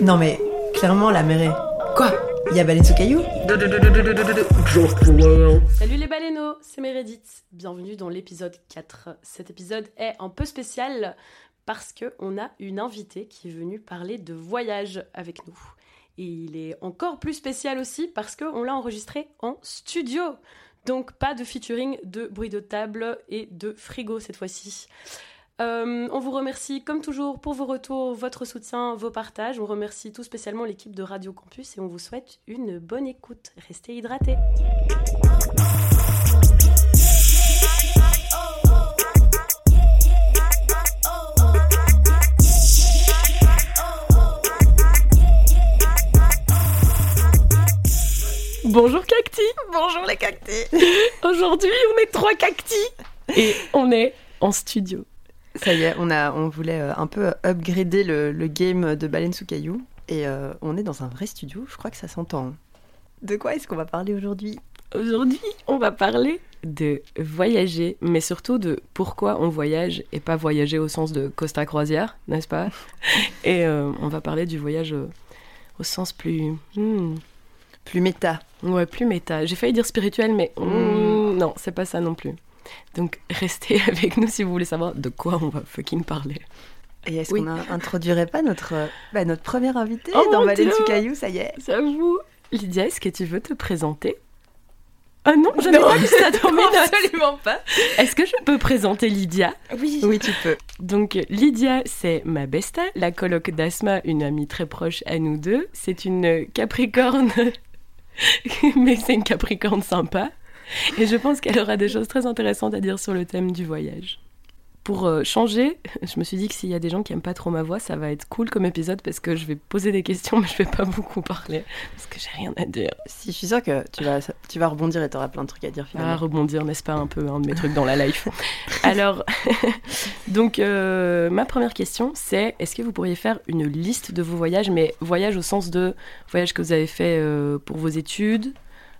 Non mais, clairement, la mer est... Quoi? Il y a baleine sous caillou Salut les baleineaux, c'est Meredith. Bienvenue dans l'épisode 4. Cet épisode est un peu spécial parce qu'on a une invitée qui est venue parler de voyage avec nous. Et il est encore plus spécial aussi parce qu'on l'a enregistré en studio. Donc pas de featuring de bruit de table et de frigo cette fois-ci. Euh, on vous remercie comme toujours pour vos retours, votre soutien, vos partages. On remercie tout spécialement l'équipe de Radio Campus et on vous souhaite une bonne écoute. Restez hydratés. Bonjour cacti Bonjour les cacti Aujourd'hui on est trois cacti et on est en studio. Ça y est, on, a, on voulait euh, un peu upgrader le, le game de Baleine sous caillou. Et euh, on est dans un vrai studio, je crois que ça s'entend. De quoi est-ce qu'on va parler aujourd'hui? Aujourd'hui, on va parler de voyager, mais surtout de pourquoi on voyage et pas voyager au sens de Costa Croisière, n'est-ce pas? Et euh, on va parler du voyage euh, au sens plus. hmm, Plus méta. ouais, plus méta. J'ai failli dire spirituel, mais hmm, non, c'est pas ça non plus. Donc restez avec nous si vous voulez savoir de quoi on va fucking parler. Et est-ce Oui. qu'on introduirait pas notre, euh, bah, notre première invitée Oh dans Dieu sous caillou Ça y est. C'est vous. Lydia, est-ce que tu veux te présenter? Ah non, je n'ai pas vu ça dans mes notes. Absolument pas. Est-ce que je peux présenter Lydia? Oui. Oui, tu peux. Donc Lydia, c'est ma besta, la coloc d'Asma, une amie très proche à nous deux. C'est une Capricorne, mais c'est une Capricorne sympa. Et je pense qu'elle aura des choses très intéressantes à dire sur le thème du voyage. Pour euh, changer, je me suis dit que s'il y a des gens qui aiment pas trop ma voix, ça va être cool comme épisode parce que je vais poser des questions, mais je vais pas beaucoup parler parce que j'ai rien à dire. Si, je suis sûre que tu vas, tu vas rebondir et tu auras plein de trucs à dire Ah, finalement. rebondir, n'est-ce pas, un peu un de mes trucs dans la life. Alors, donc, euh, ma première question, c'est est-ce que vous pourriez faire une liste de vos voyages, mais voyages au sens de voyages que vous avez fait euh, pour vos études,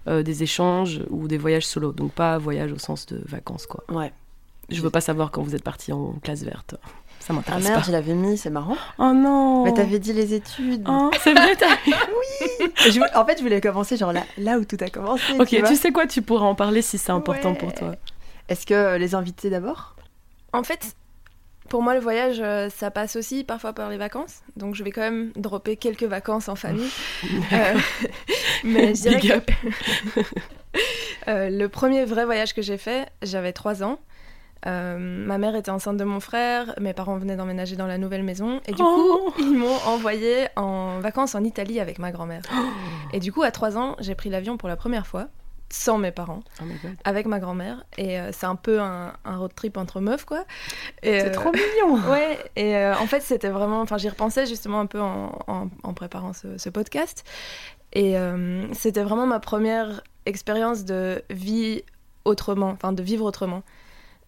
euh, des échanges ou des voyages solo, donc pas voyage au sens de vacances, quoi. Ouais. Je veux pas savoir quand vous êtes parti en classe verte. Ça Ah m'intéresse merde, pas. je l'avais mis, c'est marrant. Oh non Mais t'avais dit les études. Oh, c'est vrai, t'as... Et je en fait, je voulais commencer genre là, là où tout a commencé. Ok, tu sais quoi, tu pourras en parler si c'est important Ouais. pour toi. Est-ce que euh, les invités d'abord? En fait, pour moi, le voyage, euh, ça passe aussi parfois par les vacances. Donc, je vais quand même dropper quelques vacances en famille. Euh, mais je dirais que euh, le premier vrai voyage que j'ai fait, j'avais 3 ans. Euh, ma mère était enceinte de mon frère, mes parents venaient d'emménager dans la nouvelle maison et du Oh. coup ils m'ont envoyé en vacances en Italie avec ma grand-mère. Oh. Et du coup à 3 ans j'ai pris l'avion pour la première fois sans mes parents Oh avec ma grand-mère et euh, c'est un peu un, un road trip entre meufs quoi. C'est euh, trop mignon. Ouais, et euh, en fait, c'était vraiment. Enfin, j'y repensais justement un peu en, en- en préparant ce, ce podcast. Et euh, c'était vraiment ma première expérience de vie autrement, enfin, de vivre autrement.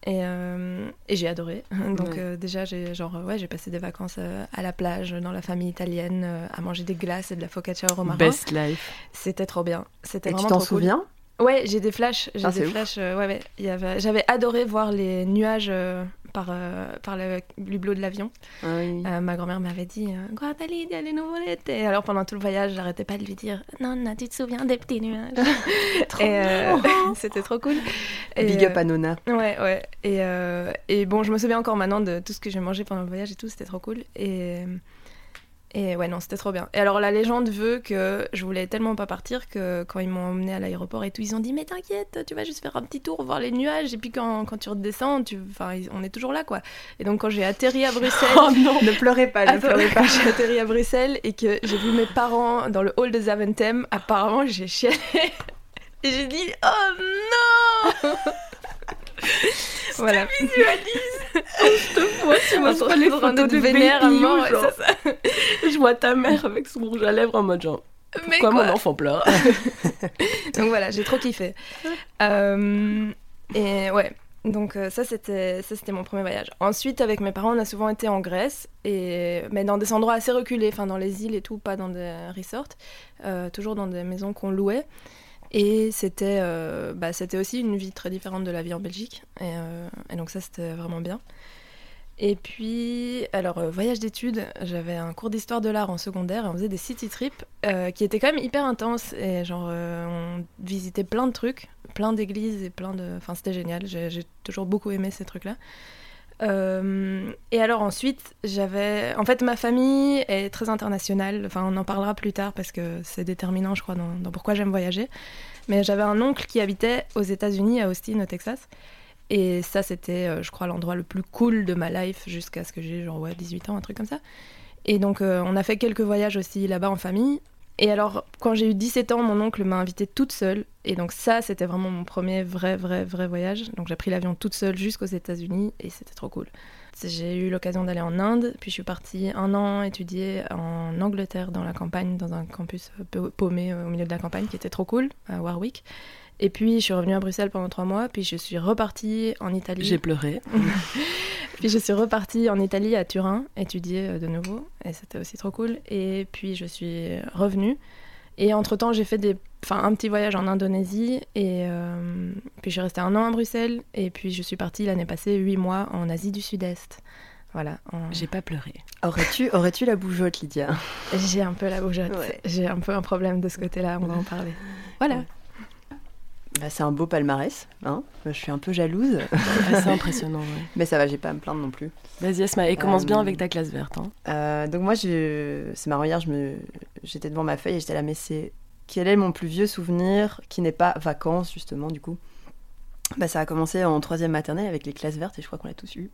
Et, euh, et j'ai adoré. Donc, Ouais. euh, déjà, j'ai genre, ouais, j'ai passé des vacances euh, à la plage, dans la famille italienne, euh, à manger des glaces et de la focaccia au romarin. Best life. C'était trop bien. C'était Et tu vraiment t'en cool. Ouais, j'ai des flashs. J'ai Ah, des flashs. euh, ouais, avait... J'avais adoré voir les nuages euh, par, euh, par le hublot de l'avion. Ah oui. Ma grand-mère m'avait dit Lydia, les nuvolette. Et alors pendant tout le voyage, j'arrêtais pas de lui dire Nonna, tu te souviens des petits nuages? C'était trop cool. Et, Big up à Nona. Ouais, ouais. Et, et bon, je me souviens encore maintenant de tout ce que j'ai mangé pendant le voyage et tout, c'était trop cool. Et, et ouais, non, c'était trop bien. Et alors, la légende veut que je voulais tellement pas partir que quand ils m'ont emmené à l'aéroport et tout, ils ont dit Mais t'inquiète, tu vas juste faire un petit tour, voir les nuages, et puis quand, quand tu redescends, tu... enfin, on est toujours là, quoi. Et donc, quand j'ai atterri à Bruxelles. Oh non Ne pleurez pas, ne pleurez pas. J'ai atterri à Bruxelles et que j'ai vu mes parents dans le hall de Zaventem. Apparemment, j'ai chialé. Et j'ai dit Oh non Voilà. Moi, tu On se les photos de vénère à mort. ouais, c'est ça. Je vois ta mère avec son rouge à lèvres en mode genre. Pourquoi quoi mon enfant pleure Donc voilà, j'ai trop kiffé. Euh, et ouais. Donc euh, ça c'était ça c'était mon premier voyage. Ensuite avec mes parents on a souvent été en Grèce et mais dans des endroits assez reculés, enfin dans les îles et tout, pas dans des resorts, euh, toujours dans des maisons qu'on louait. Et c'était euh, bah, c'était aussi une vie très différente de la vie en Belgique et, euh, donc ça c'était vraiment bien. Et puis, alors, euh, voyage d'études, j'avais un cours d'histoire de l'art en secondaire et on faisait des city trips qui étaient quand même hyper intenses. Et genre, on visitait plein de trucs, plein d'églises et plein de. Enfin, c'était génial. J'ai j'ai toujours beaucoup aimé ces trucs-là. Euh, et alors ensuite, j'avais... En fait, ma famille est très internationale. Enfin, on en parlera plus tard parce que c'est déterminant, je crois, dans, pourquoi j'aime voyager. Mais j'avais un oncle qui habitait aux États-Unis, à Austin, au Texas. Et ça, c'était, euh, je crois, l'endroit le plus cool de ma life jusqu'à ce que j'ai genre ouais, 18 ans, un truc comme ça. Et donc, euh, on a fait quelques voyages aussi là-bas en famille. Et alors, quand j'ai eu 17 ans, mon oncle m'a invitée toute seule. Et donc ça, c'était vraiment mon premier vrai, vrai, vrai voyage. Donc j'ai pris l'avion toute seule jusqu'aux États-Unis et c'était trop cool. J'ai eu l'occasion d'aller en Inde, puis je suis partie un an étudier en Angleterre, dans la campagne, dans un campus peu- paumé euh, au milieu de la campagne, qui était trop cool, à Warwick. Et puis je suis revenue à Bruxelles pendant trois mois, puis je suis repartie en Italie. J'ai pleuré. Puis je suis repartie en Italie, à Turin, étudier euh, de nouveau, et c'était aussi trop cool. Et puis je suis revenue. Et entre-temps, j'ai fait des, enfin, un petit voyage en Indonésie, et euh, puis je suis restée un an à Bruxelles, et puis je suis partie l'année passée huit mois en Asie du Sud-Est. Voilà. J'ai pas pleuré. Aurais-tu aurais la bougeotte, Lydia? J'ai un peu la bougeotte. Ouais. J'ai un peu un problème de ce côté-là, on va en parler. Voilà. Bah, C'est un beau palmarès. Hein je suis un peu jalouse, Assez impressionnant, ouais. mais ça va, j'ai pas à me plaindre non plus. Vas-y, Esma, et commence Euh, bien avec ta classe verte. Hein. Euh, donc moi, c'est marrant, hier, me... j'étais devant ma feuille et j'étais là, mais c'est quel est mon plus vieux souvenir qui n'est pas vacances, justement, du coup? Bah, Ça a commencé en troisième maternelle avec les classes vertes et je crois qu'on l'a tous eu.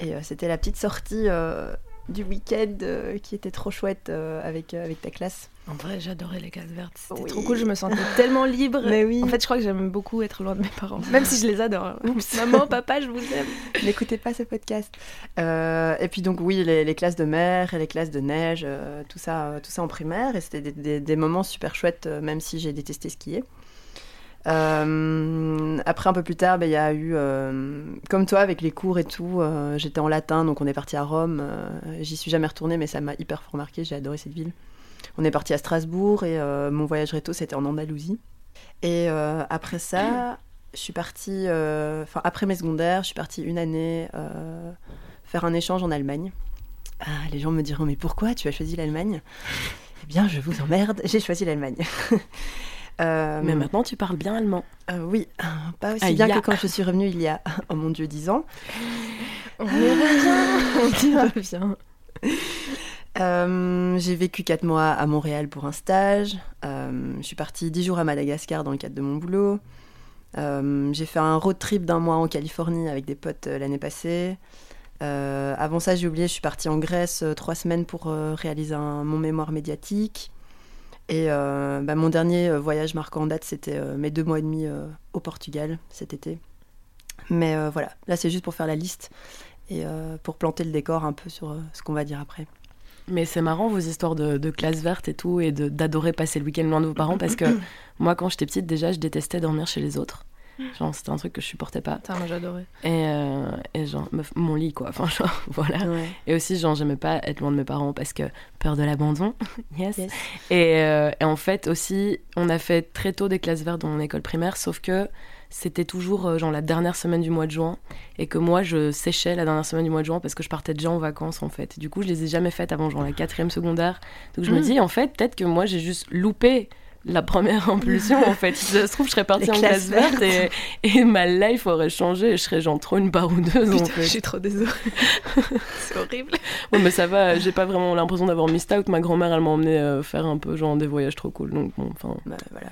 Et euh, c'était la petite sortie euh, du week-end euh, qui était trop chouette euh, avec, euh, avec ta classe. En vrai, j'adorais les cases vertes. C'était Oui. trop cool, je me sentais tellement libre. Mais oui. En fait, je crois que j'aime beaucoup être loin de mes parents, même si je les adore. Maman, papa, je vous aime. N'écoutez pas ce podcast. Et puis donc oui, les, les classes de mer et les classes de neige, tout, ça, tout ça en primaire. Et c'était des, des- des moments super chouettes, même si j'ai détesté skier. Euh, après, un peu plus tard, ben, il y a eu, euh, comme toi, avec les cours et tout, euh, j'étais en latin, donc on est parti à Rome. J'y suis jamais retournée, mais ça m'a hyper fort marqué, j'ai adoré cette ville. On est parti à Strasbourg et mon voyage réto, c'était en Andalousie. Et après ça, je suis partie, enfin après mes secondaires, je suis partie une année faire un échange en Allemagne. Ah, les gens me diront, mais pourquoi tu as choisi l'Allemagne? Eh bien, je vous emmerde, j'ai choisi l'Allemagne. Euh, Mais maintenant, tu parles bien allemand. euh, oui, pas aussi bien que quand je suis revenue il y a, oh mon dieu, 10 ans. On y revient. On y revient. Euh, j'ai vécu 4 mois à Montréal pour un stage. Euh, je suis partie 10 jours à Madagascar dans le cadre de mon boulot. Euh, j'ai fait un road trip d'un mois en Californie avec des potes l'année passée. Avant ça, j'ai oublié, je suis partie en Grèce euh, trois semaines pour réaliser un- mon mémoire médiatique. Et euh, bah, mon dernier euh, voyage marquant en date, c'était euh, mes deux mois et demi euh, au Portugal cet été. Mais voilà, là c'est juste pour faire la liste et pour planter le décor un peu sur ce qu'on va dire après. Mais c'est marrant vos histoires de, de classe verte et tout, et d'adorer passer le week-end loin de vos parents, parce que moi, quand j'étais petite, déjà, je détestais dormir chez les autres. Genre, c'était un truc que je supportais pas. Putain, moi j'adorais. Et, euh, et genre, meuf, mon lit, quoi. Enfin, genre, voilà. Et aussi, genre, j'aimais pas être loin de mes parents parce que peur de l'abandon. yes. Yes. Et, euh, et en fait, aussi, on a fait très tôt des classes vertes dans mon école primaire, sauf que c'était toujours euh, genre la dernière semaine du mois de juin et que moi je séchais la dernière semaine du mois de juin parce que je partais déjà en vacances en fait. Du coup, je les ai jamais faites avant genre la quatrième secondaire. Donc je me Mm. dis en fait peut-être que moi j'ai juste loupé la première impulsion en fait. Si ça se trouve, je serais partie en classe verte et, et ma life aurait changé et je serais genre trop une baroudeuse en Putain, fait. je suis trop désolée. c'est horrible. Ouais, mais ça va, j'ai pas vraiment l'impression d'avoir missed out. Ma grand-mère, elle m'a emmené euh, faire un peu genre des voyages trop cool. Donc bon, enfin. Bah, voilà.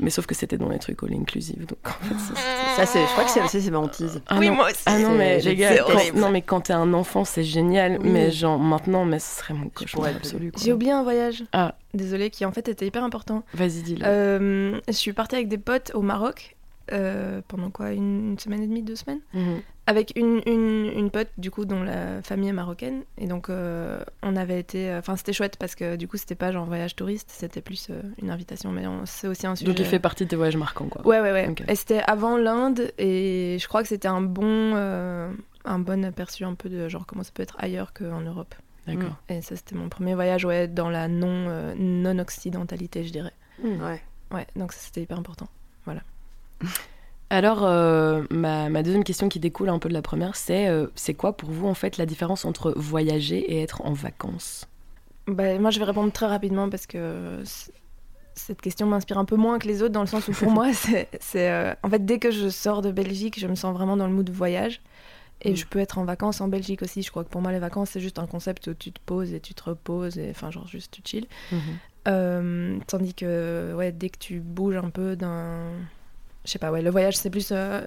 Mais sauf que c'était dans les trucs all inclusive. Donc en fait, ça- Ça, c'est, je crois que c'est aussi c'est ma hantise. Ah oui, non. moi aussi. Ah non, mais c'est les gars, quand- non, mais quand t'es un enfant, c'est génial. Oui. Mais genre maintenant, mais ce serait mon cauchemar absolu. quoi. J'ai oublié un voyage. Ah. Désolée, qui en fait était hyper important. Vas-y, dis-le. Euh, je suis partie avec des potes au Maroc euh, pendant quoi une, une semaine et demie, deux semaines Mhm. Avec une, une, une pote du coup dont la famille est marocaine. Et donc euh, on avait été. Enfin c'était chouette parce que du coup c'était pas genre voyage touriste, c'était plus euh, une invitation. Mais on- c'est aussi un sujet. Donc il fait partie de tes voyages marquants, quoi. Ouais, ouais, ouais. Et c'était avant l'Inde et je crois que c'était un bon, euh, un bon aperçu un peu de genre comment ça peut être ailleurs qu'en Europe. D'accord. Et ça, c'était mon premier voyage ouais, dans la non, euh, non-occidentalité, je dirais. Ouais. Ouais, donc ça, c'était hyper important. Alors, euh, ma, ma, deuxième question qui découle un peu de la première, c'est euh, c'est quoi pour vous en fait la différence entre voyager et être en vacances? Bah, Moi, je vais répondre très rapidement parce que cette question m'inspire un peu moins que les autres dans le sens où pour moi, c'est euh, en fait dès que je sors de Belgique, je me sens vraiment dans le mood de voyage. Et mm. je peux être en vacances en Belgique aussi. Je crois que pour moi, les vacances, c'est juste un concept où tu te poses et tu te reposes, et enfin, genre, juste tu chill. Mm-hmm. tandis que, ouais, dès que tu bouges un peu d'un je sais pas, ouais, le voyage, c'est plus. Euh,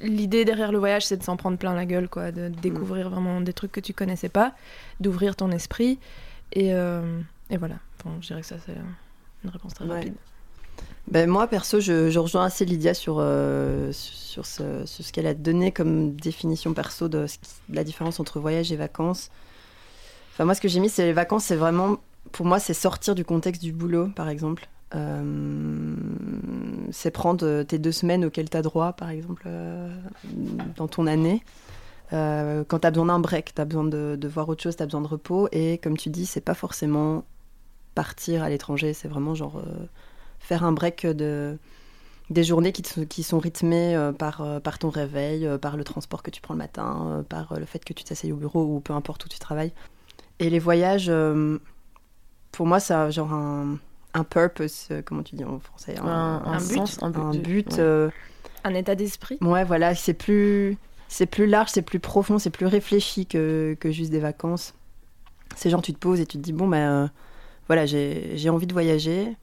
l'idée derrière le voyage, c'est de s'en prendre plein la gueule, quoi, de découvrir mm. vraiment des trucs que tu connaissais pas, d'ouvrir ton esprit. Et, euh, et voilà. Bon, je dirais que ça, c'est une réponse très rapide. Ben moi, perso, je, je, rejoins assez Lydia sur, euh, sur ce, ce qu'elle a donné comme définition perso de, de, la différence entre voyage et vacances. Enfin, moi, ce que j'ai mis, c'est les vacances, c'est vraiment, pour moi, c'est sortir du contexte du boulot, par exemple. Euh, c'est prendre tes deux semaines auxquelles tu as droit, par exemple, euh, dans ton année. Euh, quand tu as besoin d'un break, tu as besoin de, voir autre chose, tu as besoin de repos. Et comme tu dis, c'est pas forcément partir à l'étranger, c'est vraiment genre faire un break de, des journées qui, qui sont rythmées par, par ton réveil, par le transport que tu prends le matin, par le fait que tu t'asseyes au bureau ou peu importe où tu travailles. Et les voyages, pour moi, ça genre un, un purpose, euh, comment tu dis en français Un, but, un but, euh, un état d'esprit. Ouais, voilà, c'est plus, c'est plus large, c'est plus profond, c'est plus réfléchi que, que juste des vacances. C'est genre tu te poses et tu te dis bon ben voilà j'ai envie de voyager.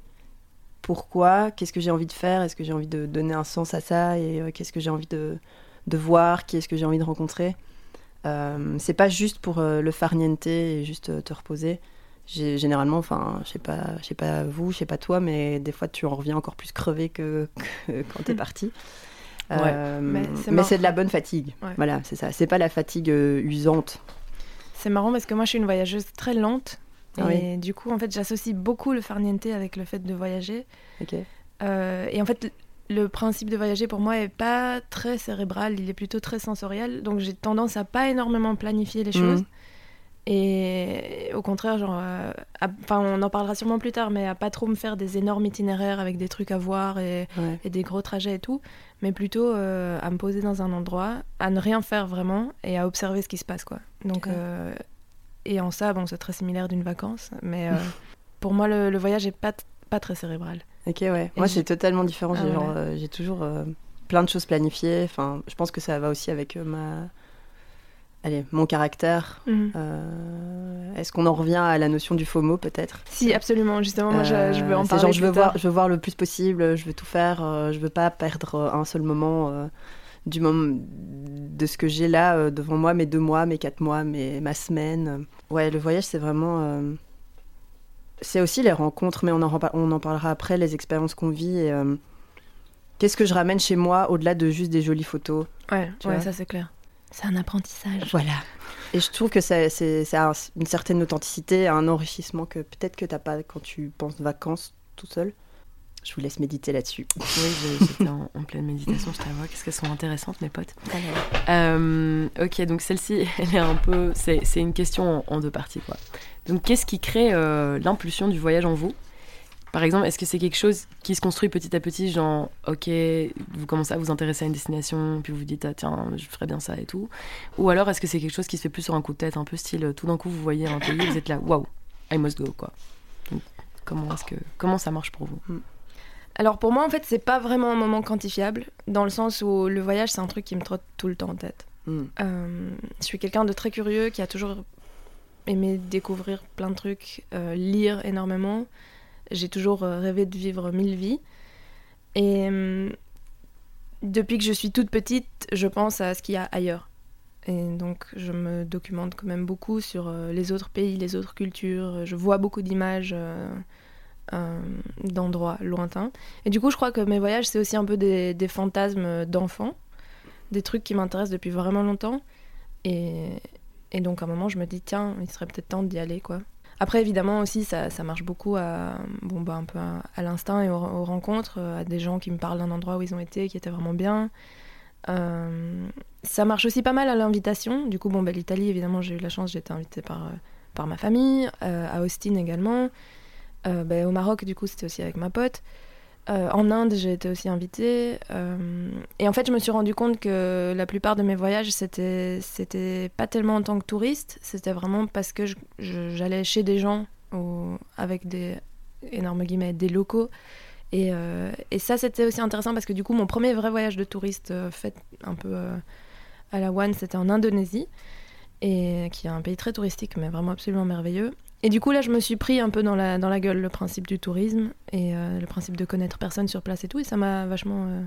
Pourquoi? Qu'est-ce que j'ai envie de faire? Est-ce que j'ai envie de donner un sens à ça? Et qu'est-ce que j'ai envie de, de voir? Qui est-ce que j'ai envie de rencontrer? C'est pas juste pour le farniente et juste te reposer généralement, enfin, je sais pas, je sais pas vous, je sais pas toi, mais des fois tu en reviens encore plus crevé que, quand t'es parti. Euh, mais c'est de la bonne fatigue. Voilà, c'est ça. C'est pas la fatigue euh, usante. C'est marrant parce que moi je suis une voyageuse très lente. Ah et du coup, en fait, j'associe beaucoup le farniente avec le fait de voyager. Euh, et en fait, le principe de voyager pour moi est pas très cérébral, il est plutôt très sensoriel. Donc j'ai tendance à pas énormément planifier les mmh. Et au contraire, genre, euh, enfin, on en parlera sûrement plus tard, mais à pas trop me faire des énormes itinéraires avec des trucs à voir et, des gros trajets et tout, mais plutôt euh, à me poser dans un endroit, à ne rien faire vraiment et à observer ce qui se passe, quoi. Donc, euh, et en ça, bon, c'est très similaire d'une vacance, mais pour moi, le, voyage est pas, pas très cérébral. Ok, ouais. moi, c'est totalement différent. Ah j'ai toujours plein de choses planifiées. Enfin, je pense que ça va aussi avec ma allez, mon caractère. Mhm. Euh, est-ce qu'on en revient à la notion du FOMO peut-être? Si, absolument. Justement, moi, je, veux en euh, parler. Genre, je veux voir, je veux voir le plus possible. Je veux tout faire. Euh, je veux pas perdre un seul moment du moment de ce que j'ai là devant moi, mes deux mois, mes quatre mois, mes, ma semaine. Ouais, le voyage, c'est vraiment. C'est aussi les rencontres, mais on en, on en parlera après, les expériences qu'on vit. Et, Qu'est-ce que je ramène chez moi au-delà de juste des jolies photos? Ouais, ouais ça c'est clair. C'est un apprentissage. Voilà. Et je trouve que c'est une certaine authenticité, un enrichissement que peut-être que tu n'as pas quand tu penses vacances tout seul. Je vous laisse méditer là-dessus. Oui, j'étais en, pleine méditation, je t'avoue. Qu'est-ce qu'elles sont intéressantes, mes potes. Euh, ok, donc celle-ci, elle est un peu. C'est une question en, deux parties, quoi. Donc, qu'est-ce qui crée euh, l'impulsion du voyage en vous? Par exemple, est-ce que c'est quelque chose qui se construit petit à petit, genre, ok, vous commencez à vous intéresser à une destination, puis vous vous dites, ah, tiens, je ferais bien ça et tout Ou alors, est-ce que c'est quelque chose qui se fait plus sur un coup de tête, un peu style, tout d'un coup, vous voyez un pays, vous êtes là, waouh, I must go, quoi. comment, est-ce que, comment ça marche pour vous? Hmm. alors pour moi, en fait, c'est pas vraiment un moment quantifiable, dans le sens où le voyage, c'est un truc qui me trotte tout le temps en tête. Hmm. Euh, je suis quelqu'un de très curieux, qui a toujours aimé découvrir plein de trucs, euh, lire énormément. J'ai toujours euh, rêvé de vivre mille vies. Et hum, depuis que je suis toute petite, je pense à ce qu'il y a ailleurs. Et donc je me documente quand même beaucoup sur euh, les autres pays, les autres cultures. Je vois beaucoup d'images euh, d'endroits lointains. Et du coup, je crois que mes voyages, c'est aussi un peu des, fantasmes d'enfants, des trucs qui m'intéressent depuis vraiment longtemps. Et, et donc à un moment, je me dis, tiens, il serait peut-être temps d'y aller, quoi. Après, évidemment, aussi, ça, marche beaucoup à, bon, bah, un à, l'instinct et aux, rencontres, euh, à des gens qui me parlent d'un endroit où ils ont été, qui était vraiment bien. Euh, ça marche aussi pas mal à l'invitation. Du coup, bon, bah, l'Italie, évidemment, j'ai eu la chance, j'ai été invitée par, euh, par ma famille, à Austin également. Bah, au Maroc, du coup, c'était aussi avec ma pote. Euh, en Inde, j'ai été aussi invitée. euh, et en fait, je me suis rendu compte que la plupart de mes voyages, c'était, c'était pas tellement en tant que touriste, c'était vraiment parce que j'allais chez des gens ou avec des énormes guillemets, des locaux. Et, euh, et ça, c'était aussi intéressant parce que du coup, mon premier vrai voyage de touriste fait un peu à la one, c'était en Indonésie, et qui est un pays très touristique, mais vraiment absolument merveilleux. Et du coup, là, je me suis pris un peu dans la, dans la gueule le principe du tourisme et euh, le principe de connaître personne sur place et tout, et ça m'a vachement euh,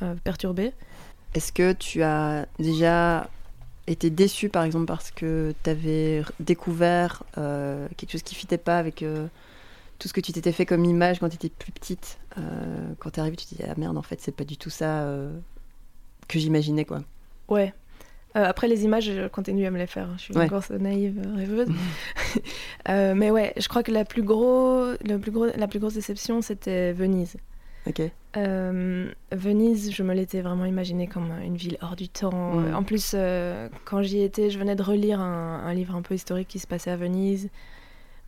euh, perturbée. Est-ce que tu as déjà été déçu, par exemple, parce que tu avais découvert euh, quelque chose qui ne fitait pas avec tout ce que tu t'étais fait comme image quand tu étais plus petite Quand tu arrivé, tu te dis, ah merde, en fait, c'est pas du tout ça que j'imaginais, quoi? Ouais. Euh, après, les images, je continue à me les faire. Je suis Ouais. encore naïve, euh, rêveuse. Euh, mais ouais, je crois que la plus, gros, le plus gros, la plus grosse déception, c'était Venise. Ok. Euh, Venise, je me l'étais vraiment imaginée comme une ville hors du temps. Ouais. En plus, quand j'y étais, je venais de relire un, un livre un peu historique qui se passait à Venise.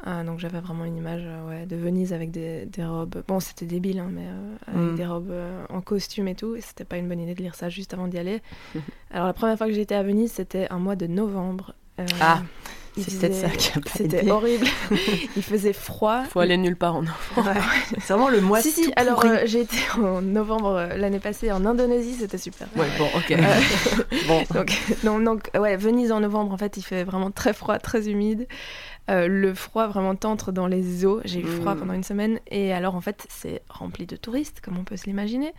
Ah, donc j'avais vraiment une image euh, ouais, de Venise avec des, des robes. Bon, c'était débile, hein, mais euh, avec Mm. des robes euh, en costume et tout. Et c'était pas une bonne idée de lire ça juste avant d'y aller. Alors la première fois que j'étais à Venise, c'était un mois de novembre. Ah, c'est peut-être ça qui a pas C'était horrible. il faisait froid. Faut aller nulle part en novembre. C'est vraiment le mois si, si, tout alors pourri. euh, j'ai été en novembre l'année passée en Indonésie, c'était super. Ouais, bon, ok. Bon, donc, non, donc, ouais, Venise en novembre, en fait, il fait vraiment très froid, très humide. Euh, le froid vraiment t'entre dans les os. J'ai eu froid Mm. pendant une semaine. Et alors, en fait, c'est rempli de touristes, comme on peut se l'imaginer.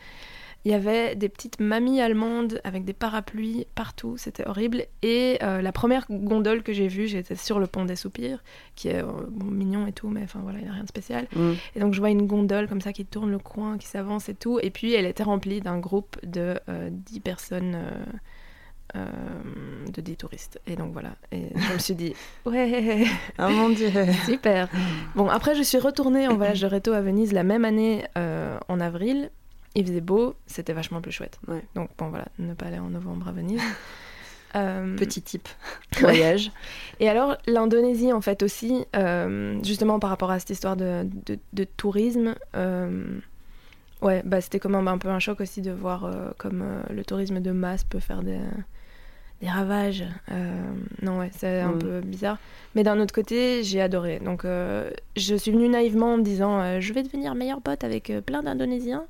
Il y avait des petites mamies allemandes avec des parapluies partout, c'était horrible. Et euh, la première gondole que j'ai vue, j'étais sur le pont des Soupirs, qui est euh, bon, mignon et tout, mais enfin voilà, il n'y a rien de spécial. Mm. Et donc je vois une gondole comme ça qui tourne le coin, qui s'avance et tout. Et puis elle était remplie d'un groupe de euh, 10 personnes, euh, de 10 touristes. Et donc voilà. Et je me suis dit, ouais, Ah mon dieu. super. Bon, après je suis retournée en voyage de réto à Venise la même année euh, en avril. Il faisait beau, c'était vachement plus chouette. Ouais. Donc bon voilà, ne pas aller en novembre à Venise. Euh, Petit type voyage. et alors, l'Indonésie, en fait, aussi, justement par rapport à cette histoire de, de- de tourisme, ouais, bah, c'était même un peu un choc aussi de voir comme le tourisme de masse peut faire des, des ravages. Euh, non, ouais, c'est un Mm. peu bizarre. Mais d'un autre côté, j'ai adoré. Donc, euh, je suis venue naïvement en me disant euh, je vais devenir meilleure pote avec plein d'Indonésiens.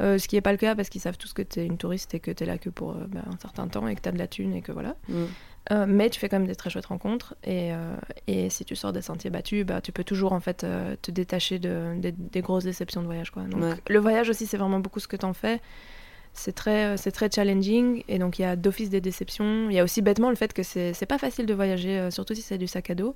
Ce qui n'est pas le cas parce qu'ils savent tous que tu es une touriste et que tu es là que pour bah, un certain temps et que tu as de la thune et que voilà. Mm. Mais tu fais quand même des très chouettes rencontres et, et si tu sors des sentiers battus, bah, tu peux toujours en fait te détacher de, des- des grosses déceptions de voyage. Quoi. Donc, Ouais. Le voyage aussi, c'est vraiment beaucoup ce que tu en fais. C'est très, euh, très challenging et donc il y a d'office des déceptions. Il y a aussi bêtement le fait que c'est pas facile de voyager, euh, surtout si c'est du sac à dos.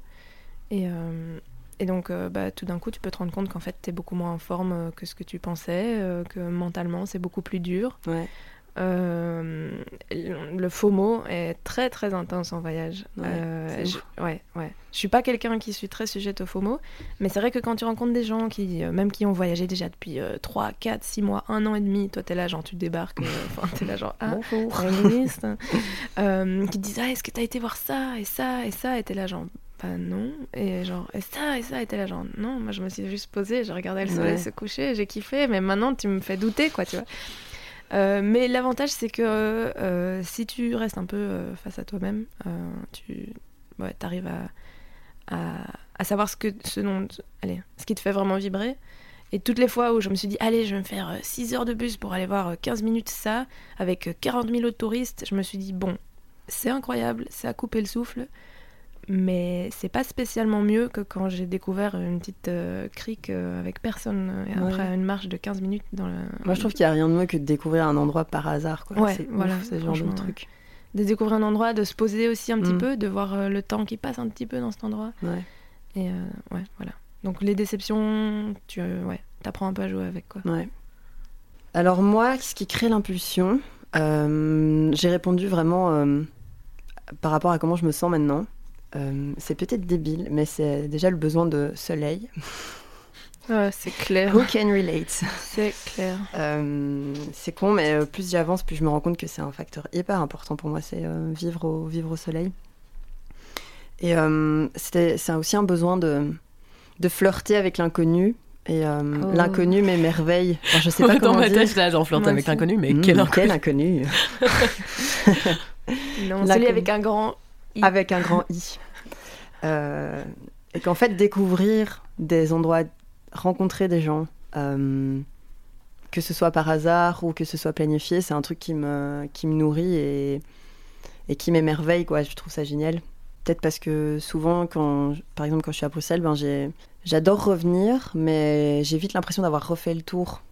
Et, euh, et donc bah, tout d'un coup, tu peux te rendre compte qu'en fait, tu es beaucoup moins en forme que ce que tu pensais, que mentalement, c'est beaucoup plus dur. Euh, le FOMO est très très intense en voyage. Ouais, Euh, je, ouais, ouais. Je suis pas quelqu'un qui suis très sujette au FOMO, mais c'est vrai que quand tu rencontres des gens qui, euh, même qui ont voyagé déjà depuis euh, 3, 4, 6 mois, 1 an et demi, toi t'es là, genre tu débarques, enfin t'es là, genre ah, Bonjour. euh, qui te disent ah, est-ce que t'as été voir ça et ça et ça, et t'es là, genre bah non, et genre et ça et ça, et t'es là, genre non, moi je me suis juste posée, j'ai regardé le soleil Ouais. se coucher, j'ai kiffé, mais maintenant tu me fais douter, quoi, tu vois. Euh, mais l'avantage, c'est que euh, si tu restes un peu euh, face à toi-même, tu ouais, arrives à, savoir ce, que, ce, dont, allez, ce qui te fait vraiment vibrer. Et toutes les fois où je me suis dit, allez, je vais me faire 6 heures de bus pour aller voir euh, 15 minutes ça, avec euh, 40 000 autres touristes, je me suis dit, bon, c'est incroyable, c'est à couper le souffle, mais c'est pas spécialement mieux que quand j'ai découvert une petite euh, crique euh, avec personne, euh, Ouais. après une marche de 15 minutes dans le... Moi, je trouve qu'il n'y a rien de mieux que de découvrir un endroit par hasard. Quoi. Ouais, c'est voilà, ouf, ce genre de truc. de découvrir un endroit, de se poser aussi un petit Mm. peu, de voir euh, le temps qui passe un petit peu dans cet endroit. Ouais. Et euh, ouais, voilà. Donc les déceptions, tu ouais, apprends un peu à jouer avec quoi. Ouais. Alors moi, ce qui crée l'impulsion, j'ai répondu vraiment par rapport à comment je me sens maintenant. Euh, c'est peut-être débile, mais c'est déjà le besoin de soleil. Ouais, c'est clair. Who can relate? C'est clair. Euh, C'est con, mais euh, plus j'avance, plus je me rends compte que c'est un facteur hyper important pour moi, c'est euh, vivre, au, vivre au soleil. Et c'est aussi un besoin de, de flirter avec l'inconnu, Et euh, Oh. l'inconnu m'émerveille. Enfin, je sais pas Dans comment ma dire. tête, là, j'en flirte avec l'inconnu, mais Mmh, quel inconnu. quel inconnu. Non, celui avec un grand Avec un grand I. Euh, et qu'en fait, découvrir des endroits, rencontrer des gens, euh, que ce soit par hasard ou que ce soit planifié, c'est un truc qui me, qui me nourrit et, et qui m'émerveille, quoi. Je trouve ça génial. Peut-être parce que souvent, quand, par exemple, quand je suis à Bruxelles, ben, j'adore revenir, mais j'ai vite l'impression d'avoir refait le tour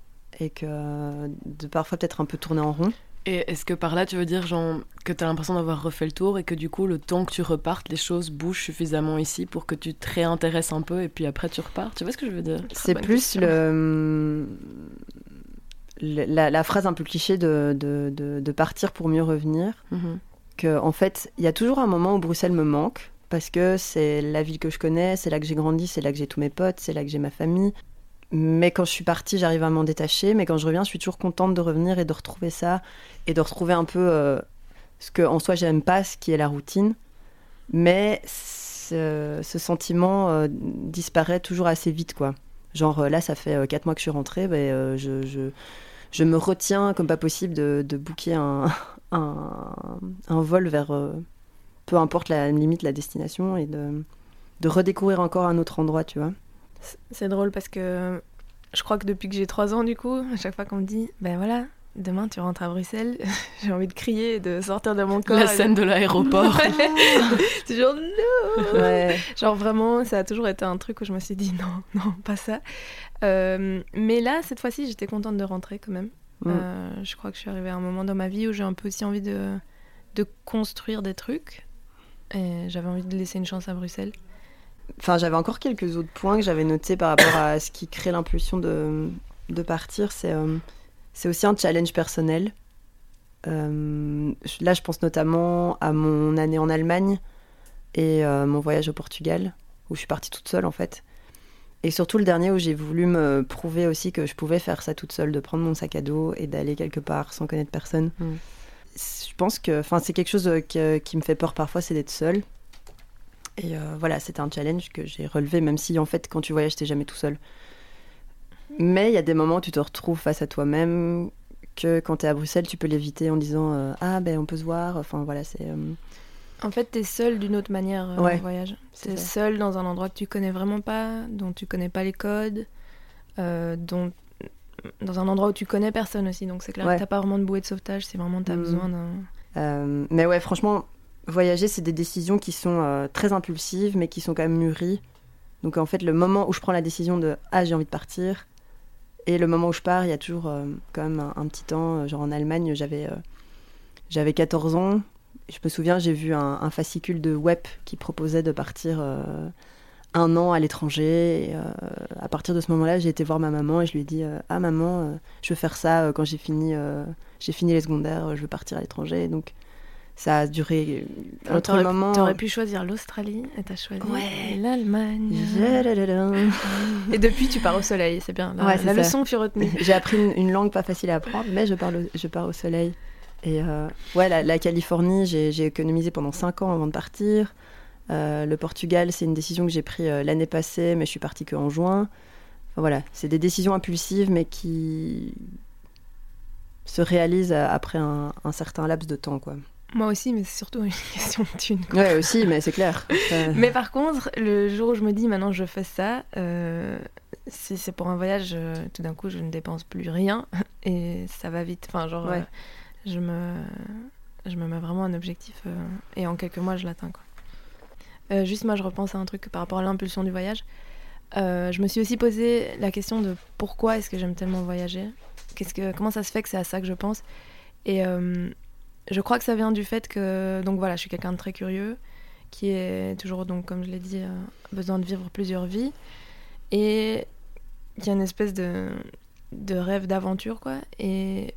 et que de parfois peut-être un peu tourner en rond. Et est-ce que par là, tu veux dire genre, que tu as l'impression d'avoir refait le tour et que du coup, le temps que tu repartes, les choses bougent suffisamment ici pour que tu te réintéresses un peu et puis après tu repars? Tu vois ce que je veux dire? C'est plus le, la, la phrase un peu cliché de, de, de- de partir pour mieux revenir. Mhm. Que, en fait, il y a toujours un moment où Bruxelles me manque parce que c'est la ville que je connais, c'est là que j'ai grandi, c'est là que j'ai tous mes potes, c'est là que j'ai ma famille. Mais quand je suis partie, j'arrive à m'en détacher. Mais quand je reviens, je suis toujours contente de revenir et de retrouver ça et de retrouver un peu euh, ce que en soi j'aime pas, ce qui est la routine. Mais ce, sentiment euh, disparaît toujours assez vite, quoi. Genre euh, là, ça fait euh, quatre mois que je suis rentrée, ben, euh, je, je, je me retiens comme pas possible de, de booker un, un, un vol vers peu importe la limite, la destination et de, de redécouvrir encore un autre endroit, tu vois. C'est drôle parce que je crois que depuis que j'ai 3 ans, du coup, à chaque fois qu'on me dit, ben voilà, demain tu rentres à Bruxelles, j'ai envie de crier et de sortir de mon corps. La scène de l'aéroport. C'est genre non Ouais. Genre vraiment, ça a toujours été un truc où je me suis dit non, non, pas ça. Euh, mais là, cette fois-ci, j'étais contente de rentrer quand même. Mm. Euh, je crois que je suis arrivée à un moment dans ma vie où j'ai un peu aussi envie de, de construire des trucs. Et j'avais envie de laisser une chance à Bruxelles. Enfin, j'avais encore quelques autres points que j'avais notés par rapport à ce qui crée l'impulsion de, de partir. C'est euh, c'est aussi un challenge personnel. Euh, là, je pense notamment à mon année en Allemagne et euh, mon voyage au Portugal, où je suis partie toute seule en fait. Et surtout le dernier où j'ai voulu me prouver aussi que je pouvais faire ça toute seule, de prendre mon sac à dos et d'aller quelque part sans connaître personne. Mm. Je pense que enfin, c'est quelque chose que- qui me fait peur parfois, c'est d'être seule. Et euh, voilà, c'était un challenge que j'ai relevé, même si en fait, quand tu voyages, t'es jamais tout seul. Mais il y a des moments où tu te retrouves face à toi-même, que quand t'es à Bruxelles, tu peux l'éviter en disant euh, Ah, ben on peut se voir. Enfin voilà, c'est. euh, En fait, t'es seule d'une autre manière Ouais, en voyage. T'es ça. seule dans un endroit que tu connais vraiment pas, dont tu connais pas les codes, dont dans un endroit où tu connais personne aussi. Donc c'est clair Ouais. t'as pas vraiment de bouée de sauvetage. C'est vraiment t'as Mhm. besoin d'un. mais ouais, franchement, voyager, c'est des décisions qui sont euh, très impulsives, mais qui sont quand même mûries. Donc en fait, le moment où je prends la décision de Ah, j'ai envie de partir, et le moment où je pars, il y a toujours euh, quand même un, petit temps. euh, Genre en Allemagne, j'avais j'avais 14 ans. Je me souviens, j'ai vu un, fascicule de web qui proposait de partir un an à l'étranger. À partir de ce moment-là, j'ai été voir ma maman et je lui ai dit Ah, maman, je veux faire ça quand j'ai fini, j'ai fini les secondaires, je veux partir à l'étranger. Donc ça a duré T'aurais le moment. t'aurais pu choisir l'Australie et t'as choisi Ouais. l'Allemagne. Et depuis, tu pars au soleil, c'est bien. La, Ouais, c'est la leçon fut retenue. J'ai appris une, une langue pas facile à apprendre, mais je, parle au- je pars au soleil. Et euh, ouais, la, la Californie, j'ai économisé pendant 5 ans avant de partir. Euh, le Portugal, c'est une décision que j'ai prise euh, l'année passée, mais je suis partie qu'en juin. Enfin, voilà, c'est des décisions impulsives, mais qui se réalisent après un, un certain laps de temps, quoi. Moi aussi, mais c'est surtout une question de thune. quoi. Ouais, aussi, mais c'est clair. Euh, Mais par contre, le jour où je me dis maintenant je fais ça, euh, si c'est pour un voyage, euh, tout d'un coup je ne dépense plus rien et ça va vite. Enfin, genre, Ouais. euh, je, me, je me mets vraiment un objectif et en quelques mois je l'atteins. quoi. Juste moi je repense à un truc par rapport à l'impulsion du voyage. Je me suis aussi posé la question de pourquoi est-ce que j'aime tellement voyager? Qu'est-ce que, Comment ça se fait que c'est à ça que je pense? Et je crois que ça vient du fait que, donc voilà, je suis quelqu'un de très curieux, qui est toujours, donc comme je l'ai dit, euh, besoin de vivre plusieurs vies. Et y a une espèce de, de rêve d'aventure, quoi. Et